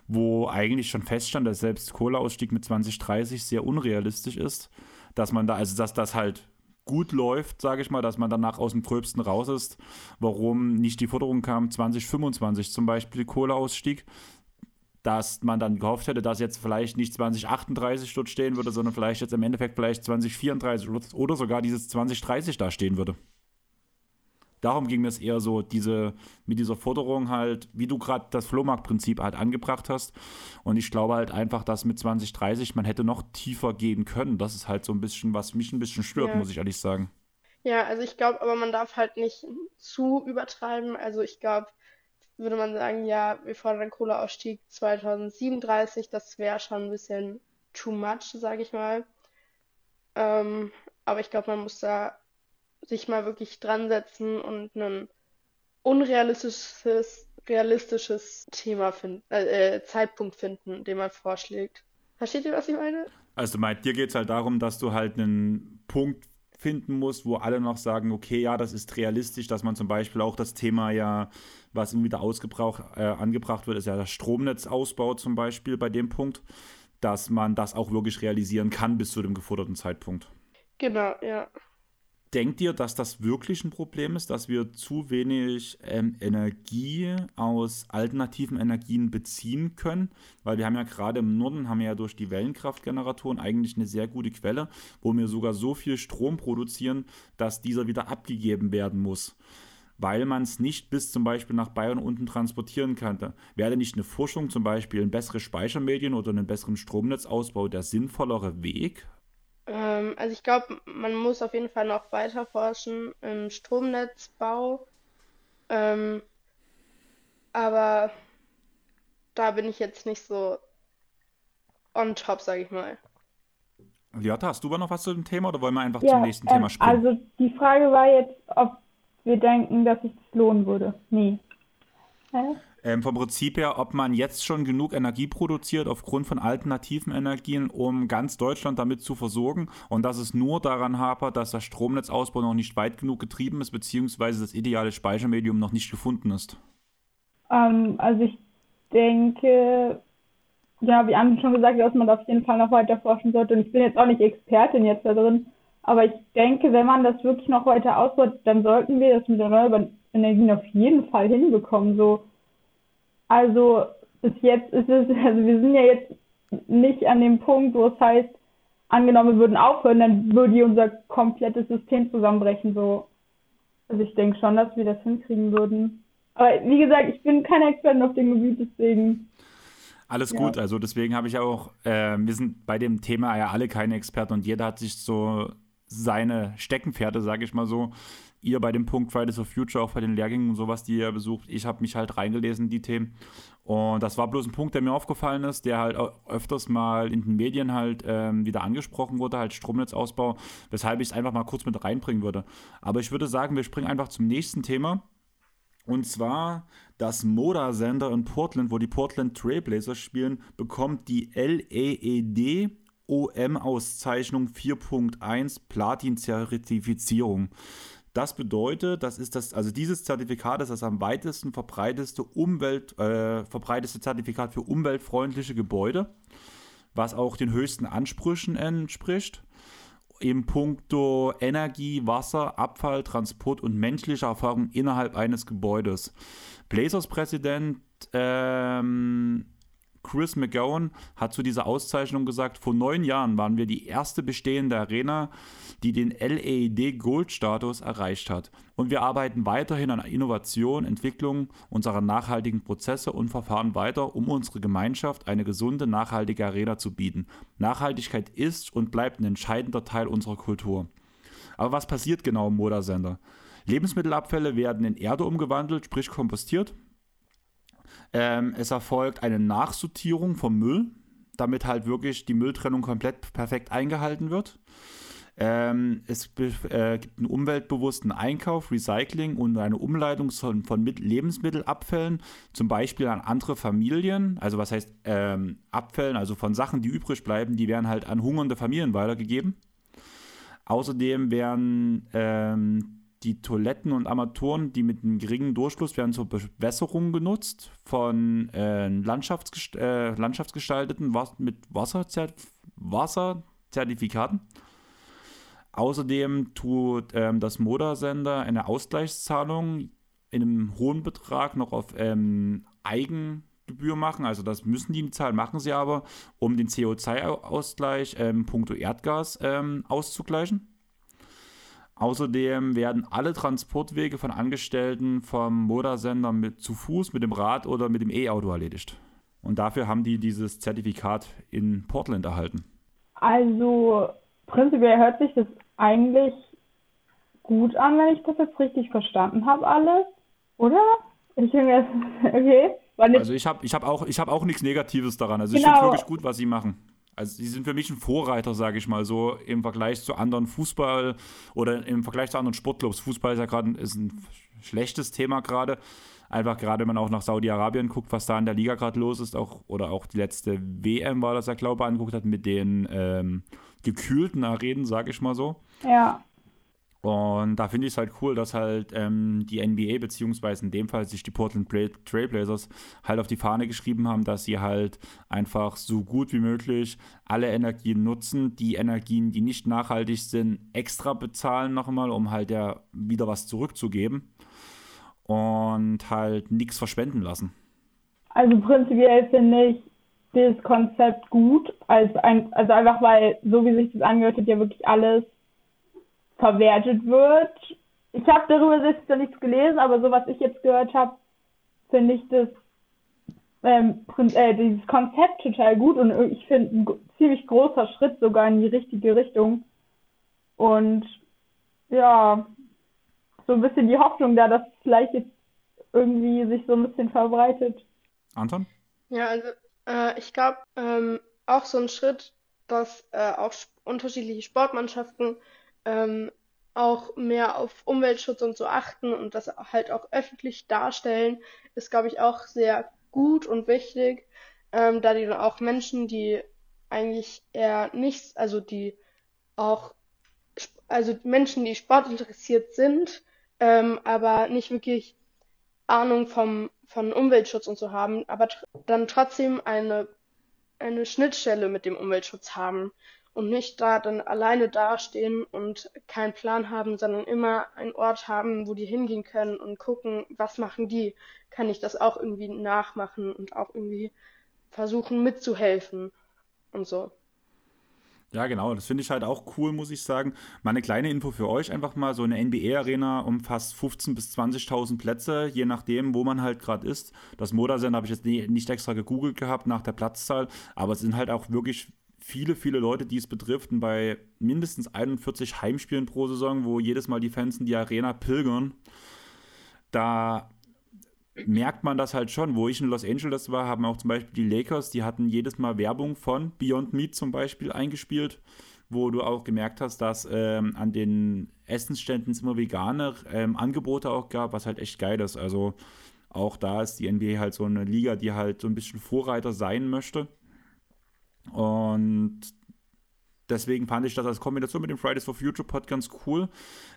wo eigentlich schon feststand, dass selbst Kohleausstieg mit 2030 sehr unrealistisch ist. Dass man da, also dass das halt gut läuft, sage ich mal, dass man danach aus dem Gröbsten raus ist. Warum nicht die Forderung kam, 2025 zum Beispiel Kohleausstieg, dass man dann gehofft hätte, dass jetzt vielleicht nicht 2038 dort stehen würde, sondern vielleicht jetzt im Endeffekt vielleicht 2034 oder sogar dieses 2030 da stehen würde. Darum ging es eher so, diese, mit dieser Forderung halt, wie du gerade das Flohmarktprinzip halt angebracht hast. Und ich glaube halt einfach, dass mit 2030 man hätte noch tiefer gehen können. Das ist halt so ein bisschen, was mich ein bisschen stört, ja. muss ich ehrlich sagen. Ja, also ich glaube, aber man darf halt nicht zu übertreiben. Also ich glaube, würde man sagen, ja, wir fordern Kohleausstieg 2037, das wäre schon ein bisschen too much, sage ich mal. Ähm, aber ich glaube, man muss da sich mal wirklich dran setzen und ein unrealistisches realistisches Thema finden, äh, äh, Zeitpunkt finden, den man vorschlägt. Versteht ihr, was ich meine? Also meint, dir geht es halt darum, dass du halt einen Punkt finden musst, wo alle noch sagen, okay, ja, das ist realistisch, dass man zum Beispiel auch das Thema ja, was immer wieder ausgebraucht, äh, angebracht wird, ist ja der Stromnetzausbau zum Beispiel bei dem Punkt, dass man das auch wirklich realisieren kann bis zu dem geforderten Zeitpunkt. Genau, ja. Denkt ihr, dass das wirklich ein Problem ist, dass wir zu wenig ähm, Energie aus alternativen Energien beziehen können? Weil wir haben ja gerade im Norden, haben wir ja durch die Wellenkraftgeneratoren eigentlich eine sehr gute Quelle, wo wir sogar so viel Strom produzieren, dass dieser wieder abgegeben werden muss weil man es nicht bis zum Beispiel nach Bayern unten transportieren könnte. Wäre nicht eine Forschung, zum Beispiel ein besseres Speichermedien oder einen besseren Stromnetzausbau der sinnvollere Weg? Ähm, also ich glaube, man muss auf jeden Fall noch weiter forschen im Stromnetzbau. Ähm, aber da bin ich jetzt nicht so on top, sage ich mal. Liata, hast du aber noch was zu dem Thema oder wollen wir einfach ja, zum nächsten ähm, Thema springen? Also die Frage war jetzt, ob wir denken, dass es lohnen würde. Nee. Hä? Ähm, vom Prinzip her, ob man jetzt schon genug Energie produziert aufgrund von alternativen Energien, um ganz Deutschland damit zu versorgen und dass es nur daran hapert, dass der Stromnetzausbau noch nicht weit genug getrieben ist, beziehungsweise das ideale Speichermedium noch nicht gefunden ist? Ähm, also ich denke, ja, wie Andi schon gesagt, dass man auf jeden Fall noch weiter forschen sollte. Und ich bin jetzt auch nicht Expertin jetzt da drin, aber ich denke, wenn man das wirklich noch weiter ausbaut, dann sollten wir das mit erneuerbaren Energien auf jeden Fall hinbekommen. So, also bis jetzt ist es, also wir sind ja jetzt nicht an dem Punkt, wo es heißt, angenommen, wir würden aufhören, dann würde unser komplettes System zusammenbrechen. So. Also ich denke schon, dass wir das hinkriegen würden. Aber wie gesagt, ich bin kein Experte auf dem Gebiet, deswegen. Alles ja. gut, also deswegen habe ich auch, äh, wir sind bei dem Thema ja alle keine Experten und jeder hat sich so seine Steckenpferde, sage ich mal so, ihr bei dem Punkt Fridays for Future, auch bei den Lehrgängen und sowas, die ihr besucht, ich habe mich halt reingelesen, die Themen. Und das war bloß ein Punkt, der mir aufgefallen ist, der halt öfters mal in den Medien halt ähm, wieder angesprochen wurde, halt Stromnetzausbau, weshalb ich es einfach mal kurz mit reinbringen würde. Aber ich würde sagen, wir springen einfach zum nächsten Thema. Und zwar das Moda-Sender in Portland, wo die Portland Trailblazers spielen, bekommt die LEED OM-Auszeichnung 4.1 Platin-Zertifizierung. Das bedeutet, das ist das, also dieses Zertifikat ist das am weitesten verbreiteste Umwelt, äh, verbreiteste Zertifikat für umweltfreundliche Gebäude, was auch den höchsten Ansprüchen entspricht. Im puncto Energie, Wasser, Abfall, Transport und menschliche Erfahrung innerhalb eines Gebäudes. Blazers Präsident ähm, Chris McGowan hat zu dieser Auszeichnung gesagt, vor neun Jahren waren wir die erste bestehende Arena, die den LED Gold Status erreicht hat. Und wir arbeiten weiterhin an Innovation, Entwicklung unserer nachhaltigen Prozesse und Verfahren weiter, um unsere Gemeinschaft eine gesunde, nachhaltige Arena zu bieten. Nachhaltigkeit ist und bleibt ein entscheidender Teil unserer Kultur. Aber was passiert genau im Modersender? Lebensmittelabfälle werden in Erde umgewandelt, sprich kompostiert. Ähm, es erfolgt eine Nachsortierung vom Müll, damit halt wirklich die Mülltrennung komplett perfekt eingehalten wird. Ähm, es äh, gibt einen umweltbewussten Einkauf, Recycling und eine Umleitung von, von Lebensmittelabfällen, zum Beispiel an andere Familien. Also was heißt ähm, Abfällen, also von Sachen, die übrig bleiben, die werden halt an hungernde Familien weitergegeben. Außerdem werden ähm, die Toiletten und Armaturen, die mit einem geringen Durchfluss werden zur Bewässerung genutzt von äh, Landschaftsgest äh, Landschaftsgestalteten was mit Wasserzert Wasserzertifikaten. Außerdem tut ähm, das Moda-Sender eine Ausgleichszahlung in einem hohen Betrag noch auf ähm, Eigen Gebühr machen. Also das müssen die zahlen, machen sie aber, um den CO2-Ausgleich ähm, puncto Erdgas ähm, auszugleichen. Außerdem werden alle Transportwege von Angestellten vom Moda-Sender mit zu Fuß, mit dem Rad oder mit dem E-Auto erledigt. Und dafür haben die dieses Zertifikat in Portland erhalten. Also prinzipiell hört sich das eigentlich gut an, wenn ich das jetzt richtig verstanden habe, alles, oder? Ich finde das, okay. Also ich habe ich hab auch, hab auch nichts Negatives daran. Also genau. ich finde wirklich gut, was sie machen. Also sie sind für mich ein Vorreiter, sage ich mal so, im Vergleich zu anderen Fußball oder im Vergleich zu anderen Sportclubs. Fußball ist ja gerade ein schlechtes Thema gerade. Einfach gerade, wenn man auch nach Saudi-Arabien guckt, was da in der Liga gerade los ist, auch, oder auch die letzte WM war das ja, glaube ich, angeguckt hat, mit den ähm, gekühlten Arenen, sage ich mal so. Ja. Und da finde ich es halt cool, dass halt ähm, die NBA, beziehungsweise in dem Fall sich die Portland Trailblazers halt auf die Fahne geschrieben haben, dass sie halt einfach so gut wie möglich alle Energien nutzen, die Energien, die nicht nachhaltig sind, extra bezahlen nochmal, um halt ja wieder was zurückzugeben und halt nichts verschwenden lassen. Also prinzipiell finde ich das Konzept gut, als ein, also einfach weil, so wie sich das angehört hat, ja wirklich alles verwertet wird. Ich habe darüber selbst noch nichts gelesen, aber so was ich jetzt gehört habe, finde ich das ähm, äh, dieses Konzept total gut und ich finde ein ziemlich großer Schritt sogar in die richtige Richtung. Und ja, so ein bisschen die Hoffnung da, dass es vielleicht jetzt irgendwie sich so ein bisschen verbreitet. Anton? Ja, also äh, ich glaube ähm, auch so ein Schritt, dass äh, auch unterschiedliche Sportmannschaften ähm, auch mehr auf Umweltschutz und so achten und das halt auch öffentlich darstellen, ist, glaube ich, auch sehr gut und wichtig, ähm, da die dann auch Menschen, die eigentlich eher nichts, also die auch, also Menschen, die sportinteressiert sind, ähm, aber nicht wirklich Ahnung vom, von Umweltschutz und so haben, aber tr dann trotzdem eine, eine Schnittstelle mit dem Umweltschutz haben und nicht da dann alleine dastehen und keinen Plan haben, sondern immer einen Ort haben, wo die hingehen können und gucken, was machen die? Kann ich das auch irgendwie nachmachen und auch irgendwie versuchen mitzuhelfen und so. Ja, genau. Das finde ich halt auch cool, muss ich sagen. Mal eine kleine Info für euch einfach mal. So eine NBA-Arena umfasst 15.000 bis 20.000 Plätze, je nachdem, wo man halt gerade ist. Das Modersender habe ich jetzt nicht extra gegoogelt gehabt nach der Platzzahl, aber es sind halt auch wirklich viele, viele Leute, die es betrifft. Und bei mindestens 41 Heimspielen pro Saison, wo jedes Mal die Fans in die Arena pilgern, da merkt man das halt schon. Wo ich in Los Angeles war, haben auch zum Beispiel die Lakers, die hatten jedes Mal Werbung von Beyond Meat zum Beispiel eingespielt, wo du auch gemerkt hast, dass ähm, an den Essensständen immer vegane ähm, Angebote auch gab, was halt echt geil ist. Also auch da ist die NBA halt so eine Liga, die halt so ein bisschen Vorreiter sein möchte. Und deswegen fand ich das als Kombination mit dem Fridays for Future Pod ganz cool.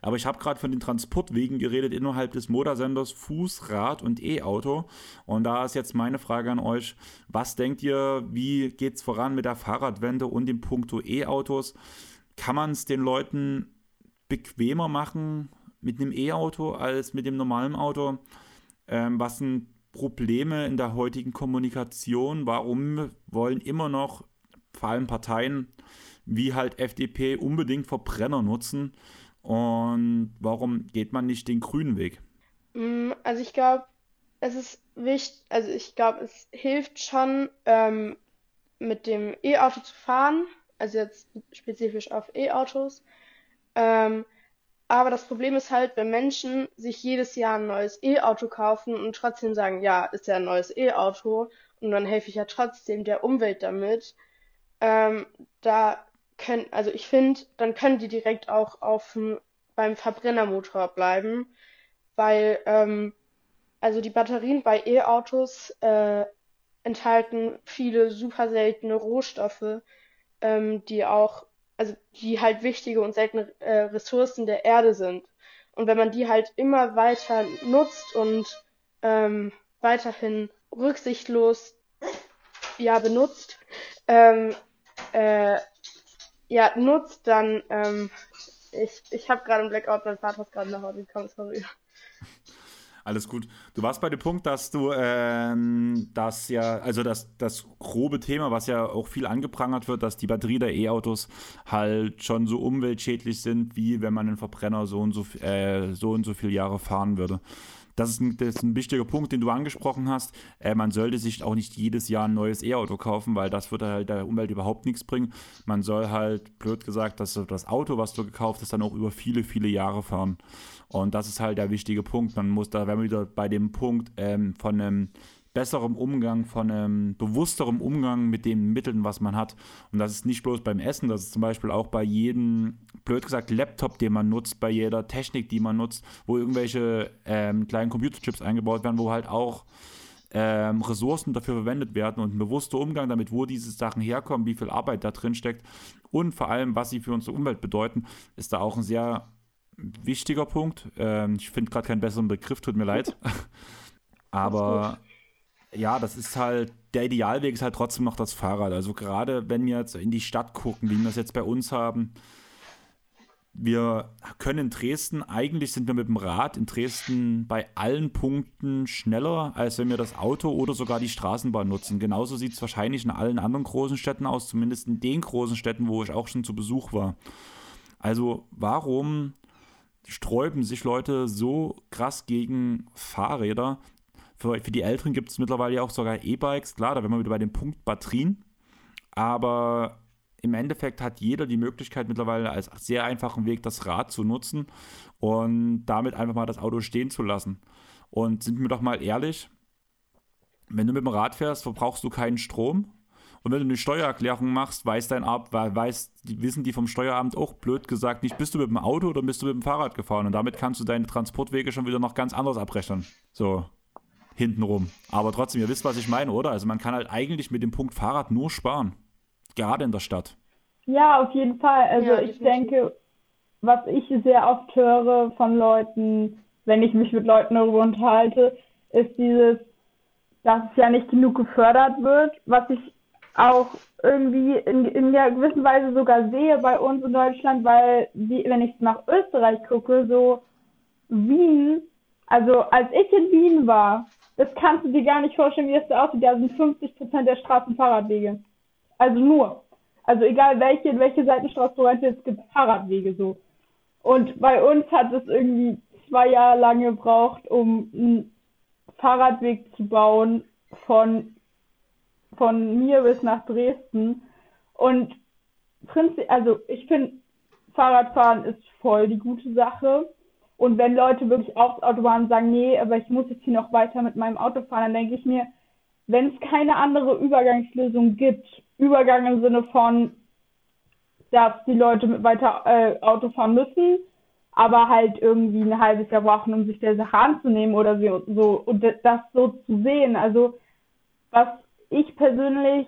Aber ich habe gerade von den Transportwegen geredet innerhalb des Moda-Senders Fuß, Rad und E-Auto. Und da ist jetzt meine Frage an euch. Was denkt ihr, wie geht es voran mit der Fahrradwende und dem Punkto E-Autos? Kann man es den Leuten bequemer machen mit einem E-Auto als mit dem normalen Auto? Ähm, was sind Probleme in der heutigen Kommunikation? Warum wollen immer noch vor allem Parteien wie halt FDP unbedingt Verbrenner nutzen. Und warum geht man nicht den grünen Weg? Mm, also ich glaube, es ist wichtig, also ich glaube, es hilft schon, ähm, mit dem E-Auto zu fahren, also jetzt spezifisch auf E-Autos. Ähm, aber das Problem ist halt, wenn Menschen sich jedes Jahr ein neues E-Auto kaufen und trotzdem sagen, ja, ist ja ein neues E-Auto und dann helfe ich ja trotzdem der Umwelt damit, ähm, da können, also ich finde, dann können die direkt auch auf beim Verbrennermotor bleiben, weil ähm, also die Batterien bei E-Autos äh, enthalten viele super seltene Rohstoffe, ähm, die auch, also die halt wichtige und seltene äh, Ressourcen der Erde sind. Und wenn man die halt immer weiter nutzt und ähm, weiterhin rücksichtslos ja benutzt, ähm, äh, ja, nutzt, dann, ähm, ich, ich habe gerade einen Blackout, mein Vater ist gerade nach Hause gekommen, sorry. Alles gut. Du warst bei dem Punkt, dass du ähm, das ja, also das, das grobe Thema, was ja auch viel angeprangert wird, dass die Batterie der E-Autos halt schon so umweltschädlich sind, wie wenn man einen Verbrenner so und so, äh, so und so viele Jahre fahren würde. Das ist, ein, das ist ein wichtiger Punkt, den du angesprochen hast. Äh, man sollte sich auch nicht jedes Jahr ein neues E-Auto kaufen, weil das würde halt der Umwelt überhaupt nichts bringen. Man soll halt, blöd gesagt, dass das Auto, was du gekauft hast, dann auch über viele, viele Jahre fahren. Und das ist halt der wichtige Punkt. Man muss da, wenn wir wieder bei dem Punkt ähm, von einem besseren Umgang, von einem bewussteren Umgang mit den Mitteln, was man hat. Und das ist nicht bloß beim Essen, das ist zum Beispiel auch bei jedem, blöd gesagt, Laptop, den man nutzt, bei jeder Technik, die man nutzt, wo irgendwelche ähm, kleinen Computerchips eingebaut werden, wo halt auch ähm, Ressourcen dafür verwendet werden und ein bewusster Umgang damit, wo diese Sachen herkommen, wie viel Arbeit da drin steckt und vor allem, was sie für unsere Umwelt bedeuten, ist da auch ein sehr wichtiger Punkt. Ähm, ich finde gerade keinen besseren Begriff, tut mir leid. Aber ja, das ist halt, der Idealweg ist halt trotzdem noch das Fahrrad. Also gerade wenn wir jetzt in die Stadt gucken, wie wir es jetzt bei uns haben, wir können in Dresden, eigentlich sind wir mit dem Rad in Dresden bei allen Punkten schneller, als wenn wir das Auto oder sogar die Straßenbahn nutzen. Genauso sieht es wahrscheinlich in allen anderen großen Städten aus, zumindest in den großen Städten, wo ich auch schon zu Besuch war. Also warum sträuben sich Leute so krass gegen Fahrräder. Für, für die Älteren gibt es mittlerweile ja auch sogar E-Bikes. Klar, da wären wir wieder bei dem Punkt Batterien. Aber im Endeffekt hat jeder die Möglichkeit mittlerweile als sehr einfachen Weg das Rad zu nutzen und damit einfach mal das Auto stehen zu lassen. Und sind wir doch mal ehrlich, wenn du mit dem Rad fährst, verbrauchst du keinen Strom und wenn du eine Steuererklärung machst, weiß dein Ab, weiß, wissen die vom Steueramt auch blöd gesagt nicht, bist du mit dem Auto oder bist du mit dem Fahrrad gefahren? Und damit kannst du deine Transportwege schon wieder noch ganz anders abrechnen. So, hintenrum. Aber trotzdem, ihr wisst, was ich meine, oder? Also man kann halt eigentlich mit dem Punkt Fahrrad nur sparen. Gerade in der Stadt. Ja, auf jeden Fall. Also ja, ich denke, was ich sehr oft höre von Leuten, wenn ich mich mit Leuten darüber unterhalte, ist dieses, dass es ja nicht genug gefördert wird, was ich auch irgendwie in, in einer gewissen Weise sogar sehe bei uns in Deutschland, weil die, wenn ich nach Österreich gucke, so Wien, also als ich in Wien war, das kannst du dir gar nicht vorstellen, wie das da aussieht. Da sind 50 Prozent der Straßen Fahrradwege. Also nur. Also egal welche, welche Seitenstraße du reintest, es gibt Fahrradwege so. Und bei uns hat es irgendwie zwei Jahre lang gebraucht, um einen Fahrradweg zu bauen von von mir bis nach Dresden. Und prinzip, also ich finde, Fahrradfahren ist voll die gute Sache. Und wenn Leute wirklich aufs Autobahn sagen, nee, aber ich muss jetzt hier noch weiter mit meinem Auto fahren, dann denke ich mir, wenn es keine andere Übergangslösung gibt, Übergang im Sinne von, dass die Leute mit weiter äh, Auto fahren müssen, aber halt irgendwie ein halbes Jahr brauchen, um sich der Sache anzunehmen oder so, und das so zu sehen. Also was ich persönlich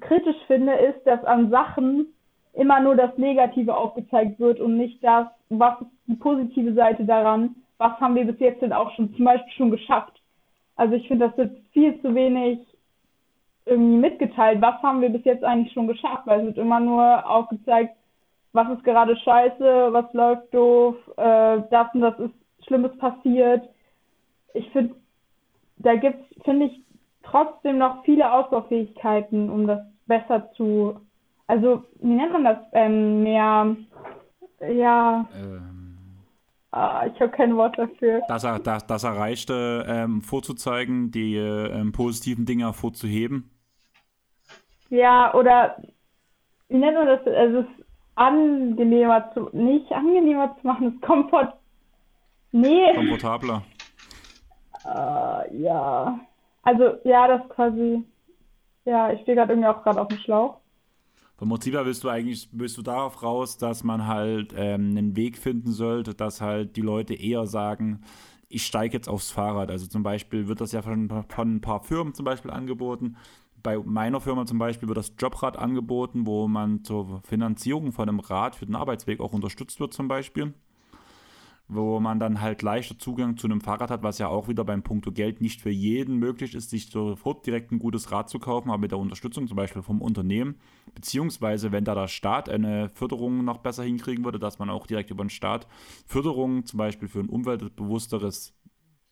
kritisch finde, ist, dass an Sachen immer nur das Negative aufgezeigt wird und nicht das, was ist die positive Seite daran, was haben wir bis jetzt denn auch schon zum Beispiel schon geschafft. Also ich finde, das wird viel zu wenig irgendwie mitgeteilt, was haben wir bis jetzt eigentlich schon geschafft, weil es wird immer nur aufgezeigt, was ist gerade scheiße, was läuft doof, äh, das und das ist Schlimmes passiert. Ich finde, da gibt's, finde ich, trotzdem noch viele Ausbaufähigkeiten, um das besser zu, also wie nennt man das, ähm, mehr, ja, ähm, ah, ich habe kein Wort dafür. Das, das, das Erreichte ähm, vorzuzeigen, die ähm, positiven Dinge vorzuheben. Ja, oder wie nennt man das, also es ist angenehmer zu, nicht angenehmer zu machen, es ist komfort, nee. Komfortabler. Uh, ja. Also ja, das quasi, ja, ich stehe gerade irgendwie auch gerade auf dem Schlauch. Vom Motiv her willst du eigentlich, willst du darauf raus, dass man halt ähm, einen Weg finden sollte, dass halt die Leute eher sagen, ich steige jetzt aufs Fahrrad. Also zum Beispiel wird das ja von, von ein paar Firmen zum Beispiel angeboten. Bei meiner Firma zum Beispiel wird das Jobrad angeboten, wo man zur Finanzierung von einem Rad für den Arbeitsweg auch unterstützt wird zum Beispiel wo man dann halt leichter Zugang zu einem Fahrrad hat, was ja auch wieder beim Punkto Geld nicht für jeden möglich ist, sich sofort direkt ein gutes Rad zu kaufen, aber mit der Unterstützung zum Beispiel vom Unternehmen, beziehungsweise wenn da der Staat eine Förderung noch besser hinkriegen würde, dass man auch direkt über den Staat Förderungen zum Beispiel für ein umweltbewussteres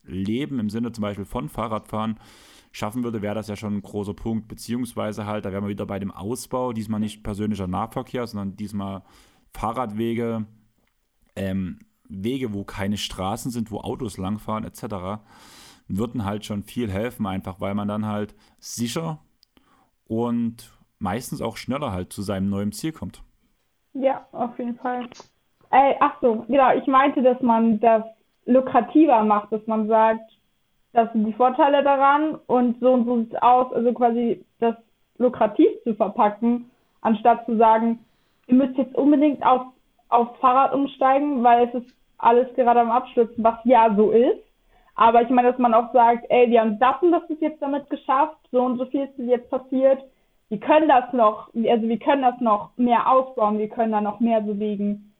Leben im Sinne zum Beispiel von Fahrradfahren schaffen würde, wäre das ja schon ein großer Punkt. Beziehungsweise halt, da wären wir wieder bei dem Ausbau, diesmal nicht persönlicher Nahverkehr, sondern diesmal Fahrradwege, ähm, Wege, wo keine Straßen sind, wo Autos langfahren, etc., würden halt schon viel helfen, einfach weil man dann halt sicher und meistens auch schneller halt zu seinem neuen Ziel kommt. Ja, auf jeden Fall. Ey, ach so, genau, ich meinte, dass man das lukrativer macht, dass man sagt, das sind die Vorteile daran und so und so sieht es aus, also quasi das lukrativ zu verpacken, anstatt zu sagen, ihr müsst jetzt unbedingt auf, aufs Fahrrad umsteigen, weil es ist alles gerade am Abstürzen, was ja so ist. Aber ich meine, dass man auch sagt, ey, wir haben das und das ist jetzt damit geschafft, so und so viel ist jetzt passiert. Wir können das noch, also wir können das noch mehr ausbauen, wir können da noch mehr bewegen.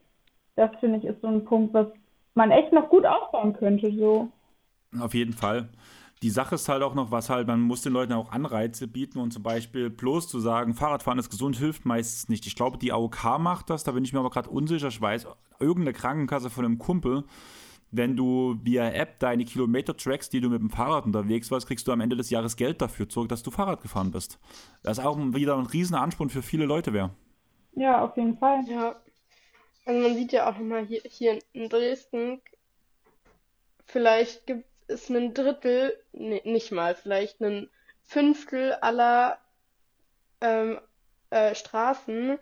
Das finde ich ist so ein Punkt, was man echt noch gut aufbauen könnte, so. Auf jeden Fall. Die Sache ist halt auch noch, was halt, man muss den Leuten auch Anreize bieten und zum Beispiel bloß zu sagen, Fahrradfahren ist gesund, hilft meistens nicht. Ich glaube, die AOK macht das, da bin ich mir aber gerade unsicher. Ich weiß, irgendeine Krankenkasse von einem Kumpel, wenn du via App deine Kilometer trackst, die du mit dem Fahrrad unterwegs warst, kriegst du am Ende des Jahres Geld dafür zurück, dass du Fahrrad gefahren bist. Das ist auch wieder ein riesen Ansporn für viele Leute wäre. Ja, auf jeden Fall. Ja. Also man sieht ja auch nochmal hier, hier in Dresden, vielleicht gibt es ein Drittel, nee, nicht mal, vielleicht ein Fünftel aller ähm, äh, Straßen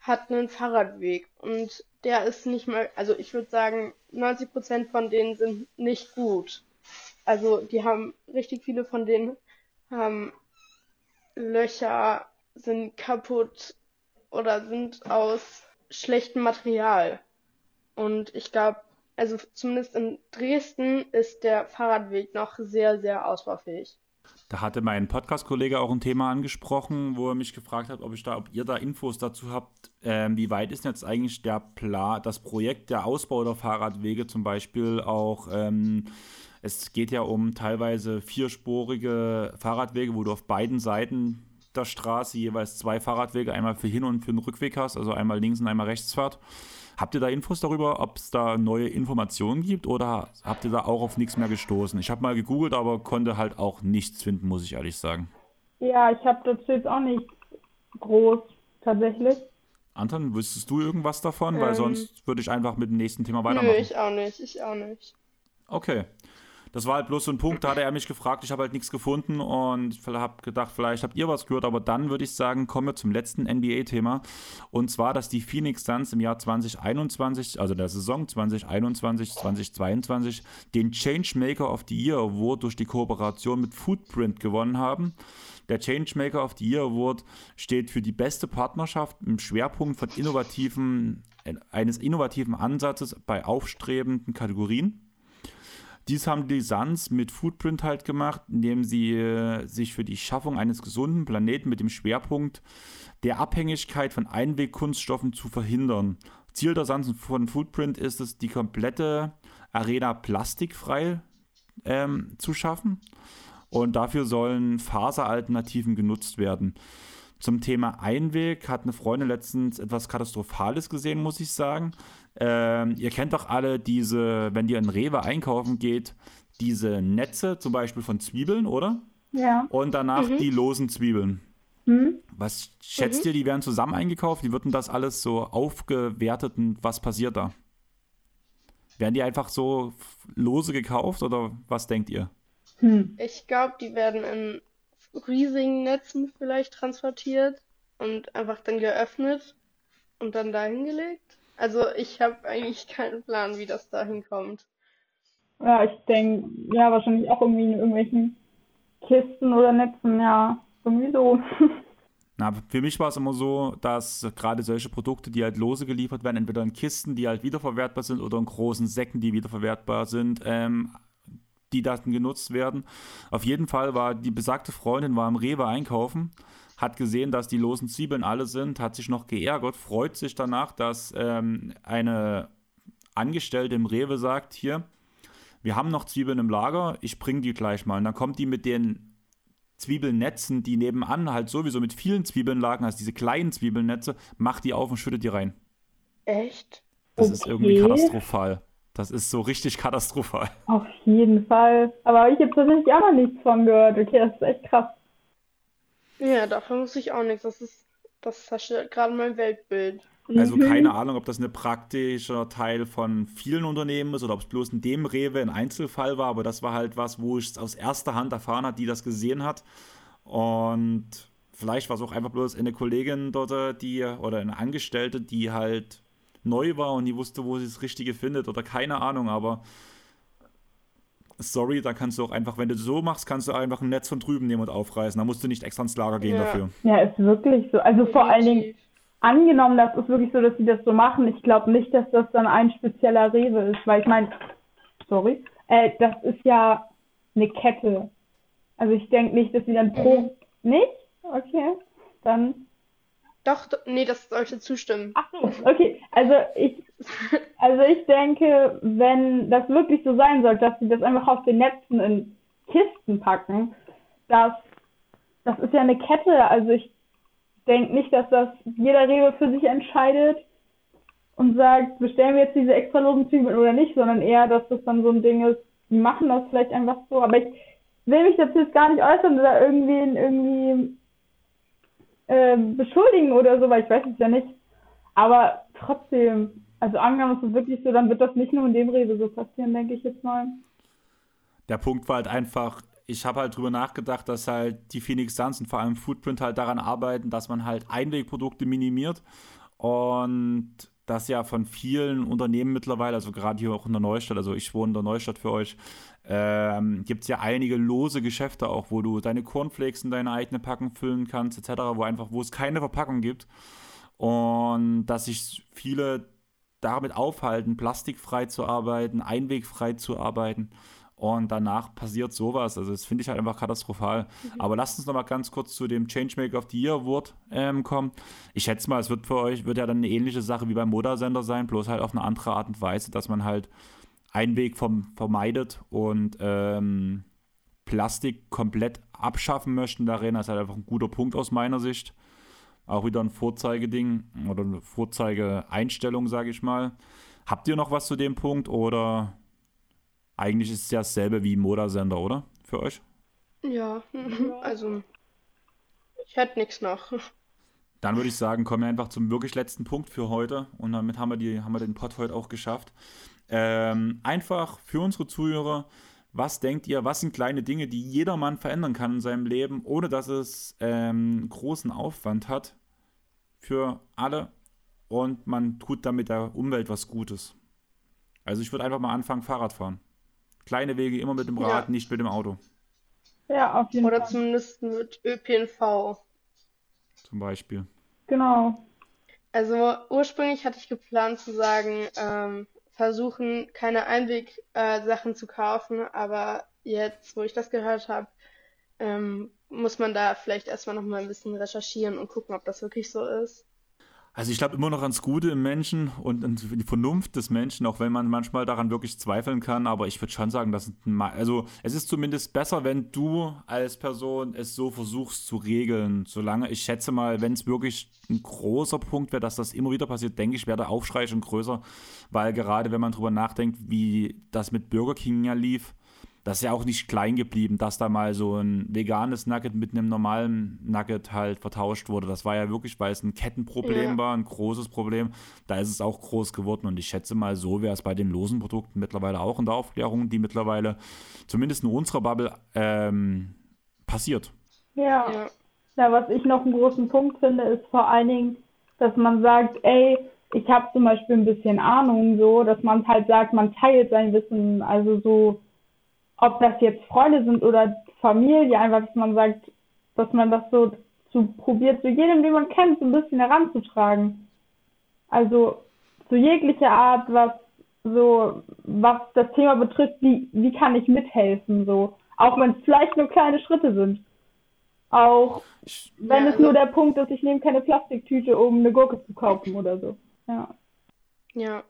hat einen Fahrradweg und der ist nicht mal, also ich würde sagen, 90% von denen sind nicht gut. Also die haben, richtig viele von denen haben Löcher, sind kaputt oder sind aus schlechtem Material. Und ich glaube, also zumindest in Dresden ist der Fahrradweg noch sehr, sehr ausbaufähig. Da hatte mein Podcast-Kollege auch ein Thema angesprochen, wo er mich gefragt hat, ob ich da, ob ihr da Infos dazu habt. Ähm, wie weit ist jetzt eigentlich der Plan, das Projekt der Ausbau der Fahrradwege zum Beispiel auch? Ähm, es geht ja um teilweise vierspurige Fahrradwege, wo du auf beiden Seiten der Straße jeweils zwei Fahrradwege, einmal für Hin- und für den Rückweg hast, also einmal links und einmal rechts fährt. Habt ihr da Infos darüber, ob es da neue Informationen gibt oder habt ihr da auch auf nichts mehr gestoßen? Ich habe mal gegoogelt, aber konnte halt auch nichts finden, muss ich ehrlich sagen. Ja, ich habe dazu jetzt auch nichts groß tatsächlich. Anton, wüsstest du irgendwas davon? Ähm, Weil sonst würde ich einfach mit dem nächsten Thema weitermachen. Nö, ich auch nicht, ich auch nicht. Okay. Das war halt bloß so ein Punkt, da hat er mich gefragt, ich habe halt nichts gefunden und habe gedacht, vielleicht habt ihr was gehört, aber dann würde ich sagen, kommen wir zum letzten NBA-Thema und zwar, dass die Phoenix Suns im Jahr 2021, also der Saison 2021, 2022, den Changemaker of the Year Award durch die Kooperation mit Footprint gewonnen haben. Der Changemaker of the Year Award steht für die beste Partnerschaft im Schwerpunkt von innovativen, eines innovativen Ansatzes bei aufstrebenden Kategorien. Dies haben die Suns mit Footprint halt gemacht, indem sie äh, sich für die Schaffung eines gesunden Planeten mit dem Schwerpunkt der Abhängigkeit von Einwegkunststoffen zu verhindern. Ziel der Suns von Footprint ist es, die komplette Arena plastikfrei ähm, zu schaffen. Und dafür sollen Faseralternativen genutzt werden. Zum Thema Einweg hat eine Freundin letztens etwas Katastrophales gesehen, muss ich sagen. Ähm, ihr kennt doch alle diese, wenn ihr in Rewe einkaufen geht, diese Netze zum Beispiel von Zwiebeln, oder? Ja. Und danach mhm. die losen Zwiebeln. Mhm. Was schätzt mhm. ihr, die werden zusammen eingekauft? Wie wird denn das alles so aufgewertet und was passiert da? Werden die einfach so lose gekauft oder was denkt ihr? Hm. Ich glaube, die werden in riesigen Netzen vielleicht transportiert und einfach dann geöffnet und dann dahin gelegt. Also ich habe eigentlich keinen Plan, wie das da hinkommt. Ja, ich denke, ja, wahrscheinlich auch irgendwie in irgendwelchen Kisten oder Netzen, ja, irgendwie so. Na, für mich war es immer so, dass gerade solche Produkte, die halt lose geliefert werden, entweder in Kisten, die halt wiederverwertbar sind, oder in großen Säcken, die wiederverwertbar sind, ähm, die dann genutzt werden. Auf jeden Fall war die besagte Freundin war im Rewe einkaufen hat gesehen, dass die losen Zwiebeln alle sind, hat sich noch geärgert, freut sich danach, dass ähm, eine Angestellte im Rewe sagt, hier, wir haben noch Zwiebeln im Lager, ich bringe die gleich mal. Und dann kommt die mit den Zwiebelnetzen, die nebenan halt sowieso mit vielen Zwiebeln lagen, also diese kleinen Zwiebelnetze, macht die auf und schüttet die rein. Echt? Das okay. ist irgendwie katastrophal. Das ist so richtig katastrophal. Auf jeden Fall. Aber ich habe tatsächlich auch noch nichts von gehört. Okay, das ist echt krass. Ja, davon muss ich auch nichts. Das ist, das zerstört gerade mein Weltbild. Also mhm. keine Ahnung, ob das ein praktischer Teil von vielen Unternehmen ist oder ob es bloß in dem Rewe ein Einzelfall war, aber das war halt was, wo ich es aus erster Hand erfahren habe, die das gesehen hat. Und vielleicht war es auch einfach bloß eine Kollegin dort, die oder eine Angestellte, die halt neu war und die wusste, wo sie das Richtige findet oder keine Ahnung, aber sorry, da kannst du auch einfach, wenn du so machst, kannst du einfach ein Netz von drüben nehmen und aufreißen. Da musst du nicht extra ins Lager gehen ja. dafür. Ja, ist wirklich so. Also vor allen Dingen angenommen, das ist wirklich so, dass sie das so machen. Ich glaube nicht, dass das dann ein spezieller Rewe ist, weil ich meine, sorry, äh, das ist ja eine Kette. Also ich denke nicht, dass sie dann pro. Mhm. Nicht? Okay. Dann. Doch, nee, das sollte zustimmen. Ach so, okay. Also ich, also ich denke, wenn das wirklich so sein soll, dass sie das einfach auf den Netzen in Kisten packen, dass das ist ja eine Kette. Also ich denke nicht, dass das jeder Rewe für sich entscheidet und sagt, bestellen wir jetzt diese extra losen Zwiebeln oder nicht, sondern eher, dass das dann so ein Ding ist, die machen das vielleicht einfach so. Aber ich will mich dazu jetzt gar nicht äußern oder irgendwie irgendwie äh, beschuldigen oder so, weil ich weiß es ja nicht. Aber trotzdem, also angenommen ist es wirklich so, dann wird das nicht nur in dem Rewe so passieren, denke ich jetzt mal. Der Punkt war halt einfach, ich habe halt drüber nachgedacht, dass halt die Phoenix Suns und vor allem Footprint halt daran arbeiten, dass man halt Einwegprodukte minimiert und das ja von vielen Unternehmen mittlerweile, also gerade hier auch in der Neustadt, also ich wohne in der Neustadt für euch, ähm, gibt es ja einige lose Geschäfte auch, wo du deine Cornflakes in deine eigene Packung füllen kannst, etc., wo einfach, wo es keine Verpackung gibt. Und dass sich viele damit aufhalten, plastikfrei zu arbeiten, einwegfrei zu arbeiten. Und danach passiert sowas. Also das finde ich halt einfach katastrophal. Mhm. Aber lasst uns noch mal ganz kurz zu dem Changemaker of the Year Award ähm, kommen. Ich schätze mal, es wird für euch, wird ja dann eine ähnliche Sache wie beim Moda-Sender sein, bloß halt auf eine andere Art und Weise, dass man halt Einweg vom, vermeidet und ähm, Plastik komplett abschaffen möchten darin. Das ist halt einfach ein guter Punkt aus meiner Sicht. Auch wieder ein Vorzeigeding oder eine Vorzeigeeinstellung, sage ich mal. Habt ihr noch was zu dem Punkt oder eigentlich ist es ja dasselbe wie Moda-Sender, oder? Für euch? Ja, also ich hätte nichts noch. Dann würde ich sagen, kommen wir einfach zum wirklich letzten Punkt für heute und damit haben wir, die, haben wir den Pod heute auch geschafft. Ähm, einfach für unsere Zuhörer, was denkt ihr, was sind kleine Dinge, die jedermann verändern kann in seinem Leben, ohne dass es ähm, großen Aufwand hat für alle und man tut damit der Umwelt was Gutes? Also ich würde einfach mal anfangen, Fahrrad fahren. Kleine Wege immer mit dem Rad, ja. nicht mit dem Auto. Ja, auf jeden Oder Fall. Oder zumindest mit ÖPNV. Zum Beispiel. Genau. Also ursprünglich hatte ich geplant zu sagen, ähm, versuchen keine Einwegsachen äh, zu kaufen, aber jetzt, wo ich das gehört habe, ähm, muss man da vielleicht erstmal noch mal ein bisschen recherchieren und gucken, ob das wirklich so ist. Also ich glaube immer noch ans Gute im Menschen und an die Vernunft des Menschen, auch wenn man manchmal daran wirklich zweifeln kann. Aber ich würde schon sagen, dass also es ist zumindest besser, wenn du als Person es so versuchst zu regeln. Solange ich schätze mal, wenn es wirklich ein großer Punkt wäre, dass das immer wieder passiert, denke ich, wäre der Aufschrei schon größer, weil gerade wenn man drüber nachdenkt, wie das mit Burger King ja lief, das ist ja auch nicht klein geblieben, dass da mal so ein veganes Nugget mit einem normalen Nugget halt vertauscht wurde. Das war ja wirklich, weil es ein Kettenproblem ja. war, ein großes Problem. Da ist es auch groß geworden und ich schätze mal, so wäre es bei den losen Produkten mittlerweile auch in der Aufklärung, die mittlerweile zumindest in unserer Bubble ähm, passiert. Ja. ja. Ja, was ich noch einen großen Punkt finde, ist vor allen Dingen, dass man sagt, ey, ich habe zum Beispiel ein bisschen Ahnung, so, dass man halt sagt, man teilt sein Wissen, also so ob das jetzt Freunde sind oder Familie, einfach, dass man sagt, dass man das so zu probiert, zu jedem, den man kennt, so ein bisschen heranzutragen. Also zu jeglicher Art, was so, was das Thema betrifft, wie, wie kann ich mithelfen, so. Auch wenn es vielleicht nur kleine Schritte sind. Auch wenn ja, es also, nur der Punkt ist, ich nehme keine Plastiktüte, um eine Gurke zu kaufen oder so. Ja. Ja.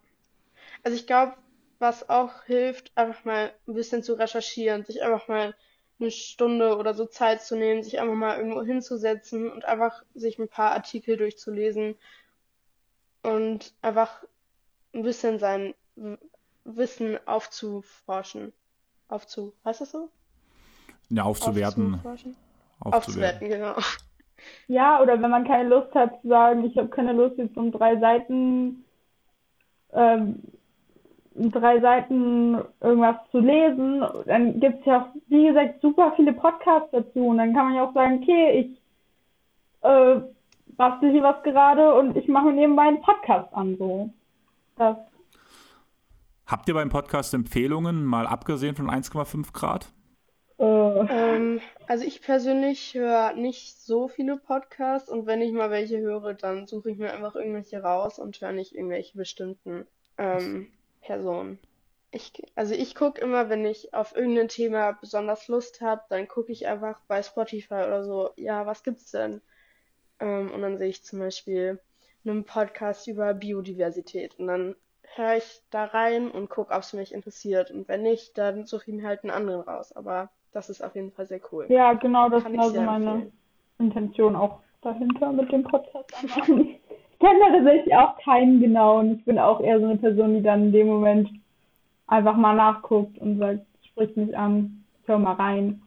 Also ich glaube, was auch hilft, einfach mal ein bisschen zu recherchieren, sich einfach mal eine Stunde oder so Zeit zu nehmen, sich einfach mal irgendwo hinzusetzen und einfach sich ein paar Artikel durchzulesen und einfach ein bisschen sein Wissen aufzuforschen. Aufzu, heißt das so? Ja, aufzuwerten. Aufzuforschen? Aufzuwerten, genau. Ja, oder wenn man keine Lust hat zu sagen, ich habe keine Lust jetzt um drei Seiten, ähm, drei Seiten irgendwas zu lesen, dann gibt es ja auch, wie gesagt, super viele Podcasts dazu. Und dann kann man ja auch sagen, okay, ich äh, bastel hier was gerade und ich mache mir nebenbei einen Podcast an. So. Das, Habt ihr beim Podcast Empfehlungen, mal abgesehen von 1,5 Grad? äh, Ähm, also ich persönlich höre nicht so viele Podcasts und wenn ich mal welche höre, dann suche ich mir einfach irgendwelche raus und höre nicht irgendwelche bestimmten ähm, Personen. Ich, also ich gucke immer, wenn ich auf irgendein Thema besonders Lust habe, dann gucke ich einfach bei Spotify oder so, ja, was gibt's denn? Ähm, und dann sehe ich zum Beispiel einen Podcast über Biodiversität und dann höre ich da rein und gucke, ob es mich interessiert. Und wenn nicht, dann suche ich mir halt einen anderen raus. Aber das ist auf jeden Fall sehr cool. ja, genau, das ist also meine empfehlen. Intention auch dahinter mit dem Podcast kenne da tatsächlich auch keinen genau und ich bin auch eher so eine Person, die dann in dem Moment einfach mal nachguckt und sagt, spricht mich an, hör mal rein.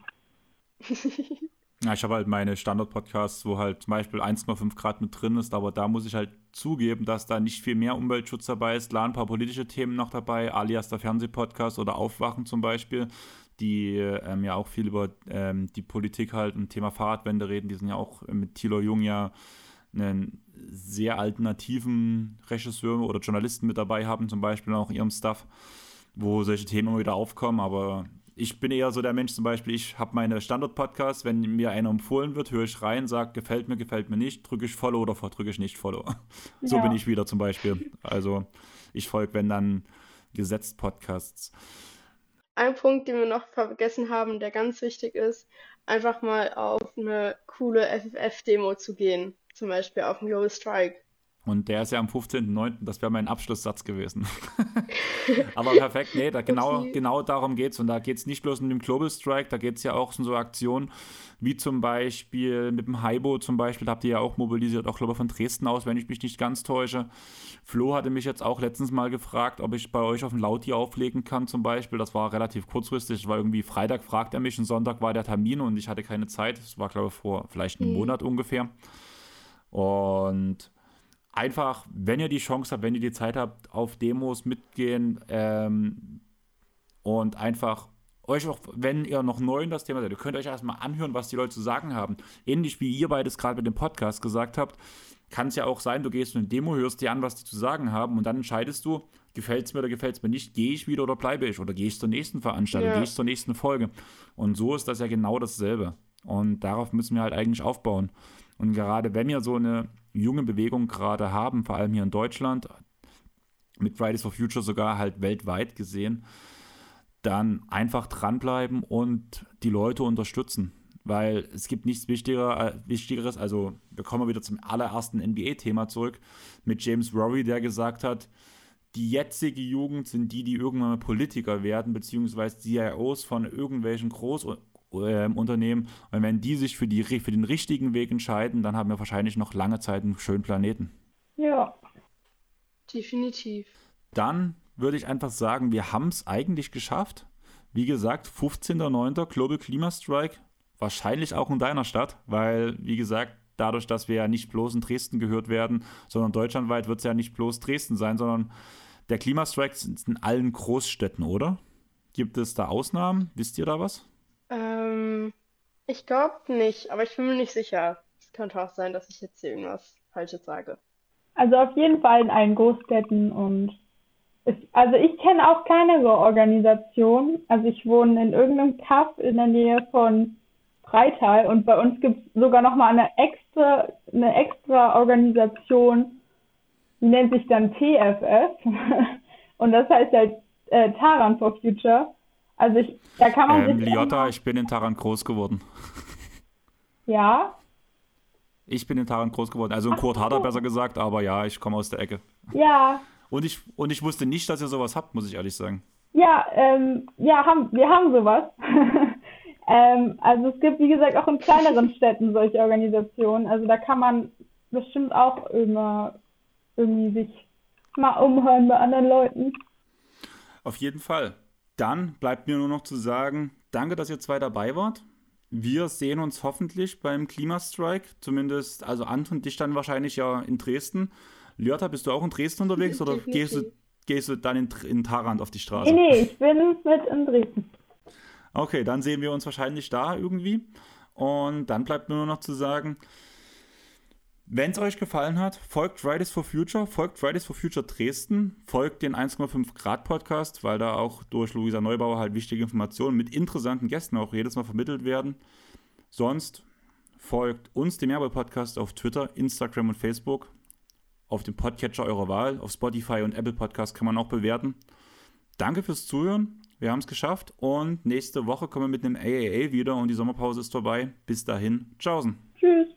Ja, ich habe halt meine Standard-Podcasts, wo halt zum Beispiel 1,5 Grad mit drin ist, aber da muss ich halt zugeben, dass da nicht viel mehr Umweltschutz dabei ist. Klar, ein paar politische Themen noch dabei, alias der Fernsehpodcast oder Aufwachen zum Beispiel, die ähm, ja auch viel über ähm, die Politik halt und Thema Fahrradwende reden. Die sind ja auch mit Thilo Jung ja einen sehr alternativen Regisseur oder Journalisten mit dabei haben, zum Beispiel auch in ihrem Stuff, wo solche Themen immer wieder aufkommen, aber ich bin eher so der Mensch zum Beispiel, ich habe meine Standard-Podcasts, wenn mir einer empfohlen wird, höre ich rein, sage, gefällt mir, gefällt mir nicht, drücke ich Follow oder drücke ich nicht Follow. So Ja. bin ich wieder zum Beispiel. Also ich folge, wenn dann gesetzt Podcasts. Ein Punkt, den wir noch vergessen haben, der ganz wichtig ist, einfach mal auf eine coole FFF-Demo zu gehen. Zum Beispiel auf den Global Strike. Und der ist ja am 15.09., das wäre mein Abschlusssatz gewesen. Aber perfekt, nee, da genau, genau darum geht es. Und da geht es nicht bloß um den Global Strike, da geht es ja auch um so Aktionen wie zum Beispiel mit dem Haibo zum Beispiel, da habt ihr ja auch mobilisiert, auch glaube ich von Dresden aus, wenn ich mich nicht ganz täusche. Flo hatte mich jetzt auch letztens mal gefragt, ob ich bei euch auf dem Lauti auflegen kann zum Beispiel. Das war relativ kurzfristig, war irgendwie Freitag fragt er mich und Sonntag war der Termin und ich hatte keine Zeit. Das war glaube ich vor vielleicht einem Mhm. Monat ungefähr. Und einfach, wenn ihr die Chance habt, wenn ihr die Zeit habt, auf Demos mitgehen ähm, und einfach euch auch, wenn ihr noch neu in das Thema seid, ihr könnt euch erstmal anhören, was die Leute zu sagen haben. Ähnlich wie ihr beides gerade mit dem Podcast gesagt habt, kann es ja auch sein, du gehst in eine Demo, hörst dir an, was die zu sagen haben und dann entscheidest du, gefällt es mir oder gefällt es mir nicht, gehe ich wieder oder bleibe ich oder gehe ich zur nächsten Veranstaltung, Ja. gehe ich zur nächsten Folge. Und so ist das ja genau dasselbe. Und darauf müssen wir halt eigentlich aufbauen. Und gerade wenn wir so eine junge Bewegung gerade haben, vor allem hier in Deutschland, mit Fridays for Future sogar halt weltweit gesehen, dann einfach dranbleiben und die Leute unterstützen. Weil es gibt nichts wichtiger, äh, Wichtigeres. Also, wir kommen wieder zum allerersten NBA-Thema zurück mit James Rory, der gesagt hat, die jetzige Jugend sind die, die irgendwann mal Politiker werden, beziehungsweise CIOs von irgendwelchen Großunternehmen. Und wenn die sich für, die, für den richtigen Weg entscheiden, dann haben wir wahrscheinlich noch lange Zeit einen schönen Planeten. Ja, Definitiv. Dann würde ich einfach sagen, wir haben es eigentlich geschafft. Wie gesagt, 15.09. Global Klimastrike. Wahrscheinlich auch in deiner Stadt, weil, wie gesagt, dadurch, dass wir ja nicht bloß in Dresden gehört werden, sondern deutschlandweit wird es ja nicht bloß Dresden sein, sondern der Klimastrike ist in allen Großstädten, oder? Gibt es da Ausnahmen? Wisst ihr da was? Ähm, ich glaube nicht, aber ich bin mir nicht sicher. Es könnte auch sein, dass ich jetzt hier irgendwas Falsches sage. also auf jeden Fall in allen Großstädten und es, also ich kenne auch kleinere Organisationen. Also ich wohne in irgendeinem Kaff in der Nähe von Freital und bei uns gibt es sogar nochmal eine extra, eine extra Organisation, die nennt sich dann TFF und das heißt halt äh, Taran for Future. Also ich, da kann man Ähm, Liotta, ich bin in Taran groß geworden. ja, Ich bin in Taran groß geworden. Also in Ach Kurt Harder so. besser gesagt, aber ja, ich komme aus der Ecke. ja, Und ich, und ich wusste nicht, dass ihr sowas habt, muss ich ehrlich sagen. Ja, ähm, ja, haben, wir haben sowas. ähm, also es gibt, wie gesagt, auch in kleineren Städten solche Organisationen. Also da kann man bestimmt auch immer irgendwie sich mal umhören bei anderen Leuten. Auf jeden Fall. Dann bleibt mir nur noch zu sagen, danke, dass ihr zwei dabei wart. Wir sehen uns hoffentlich beim Klimastrike. Zumindest, also Anton, dich dann wahrscheinlich ja in Dresden. Lörter, bist du auch in Dresden unterwegs oder gehst du, gehst du dann in, in Tarant auf die Straße? Nee, nee, ich bin mit in Dresden. Okay, dann sehen wir uns wahrscheinlich da irgendwie. Und dann bleibt mir nur noch zu sagen, wenn es euch gefallen hat, folgt Fridays for Future, folgt Fridays for Future Dresden, folgt den 1,5 Grad Podcast, weil da auch durch Luisa Neubauer halt wichtige Informationen mit interessanten Gästen auch jedes Mal vermittelt werden. Sonst folgt uns, dem Merbe Podcast, auf Twitter, Instagram und Facebook, auf dem Podcatcher eurer Wahl, auf Spotify und Apple Podcast kann man auch bewerten. Danke fürs Zuhören. Wir haben es geschafft und nächste Woche kommen wir mit einem AAA wieder und die Sommerpause ist vorbei. Bis dahin, tschaußen. Tschüss.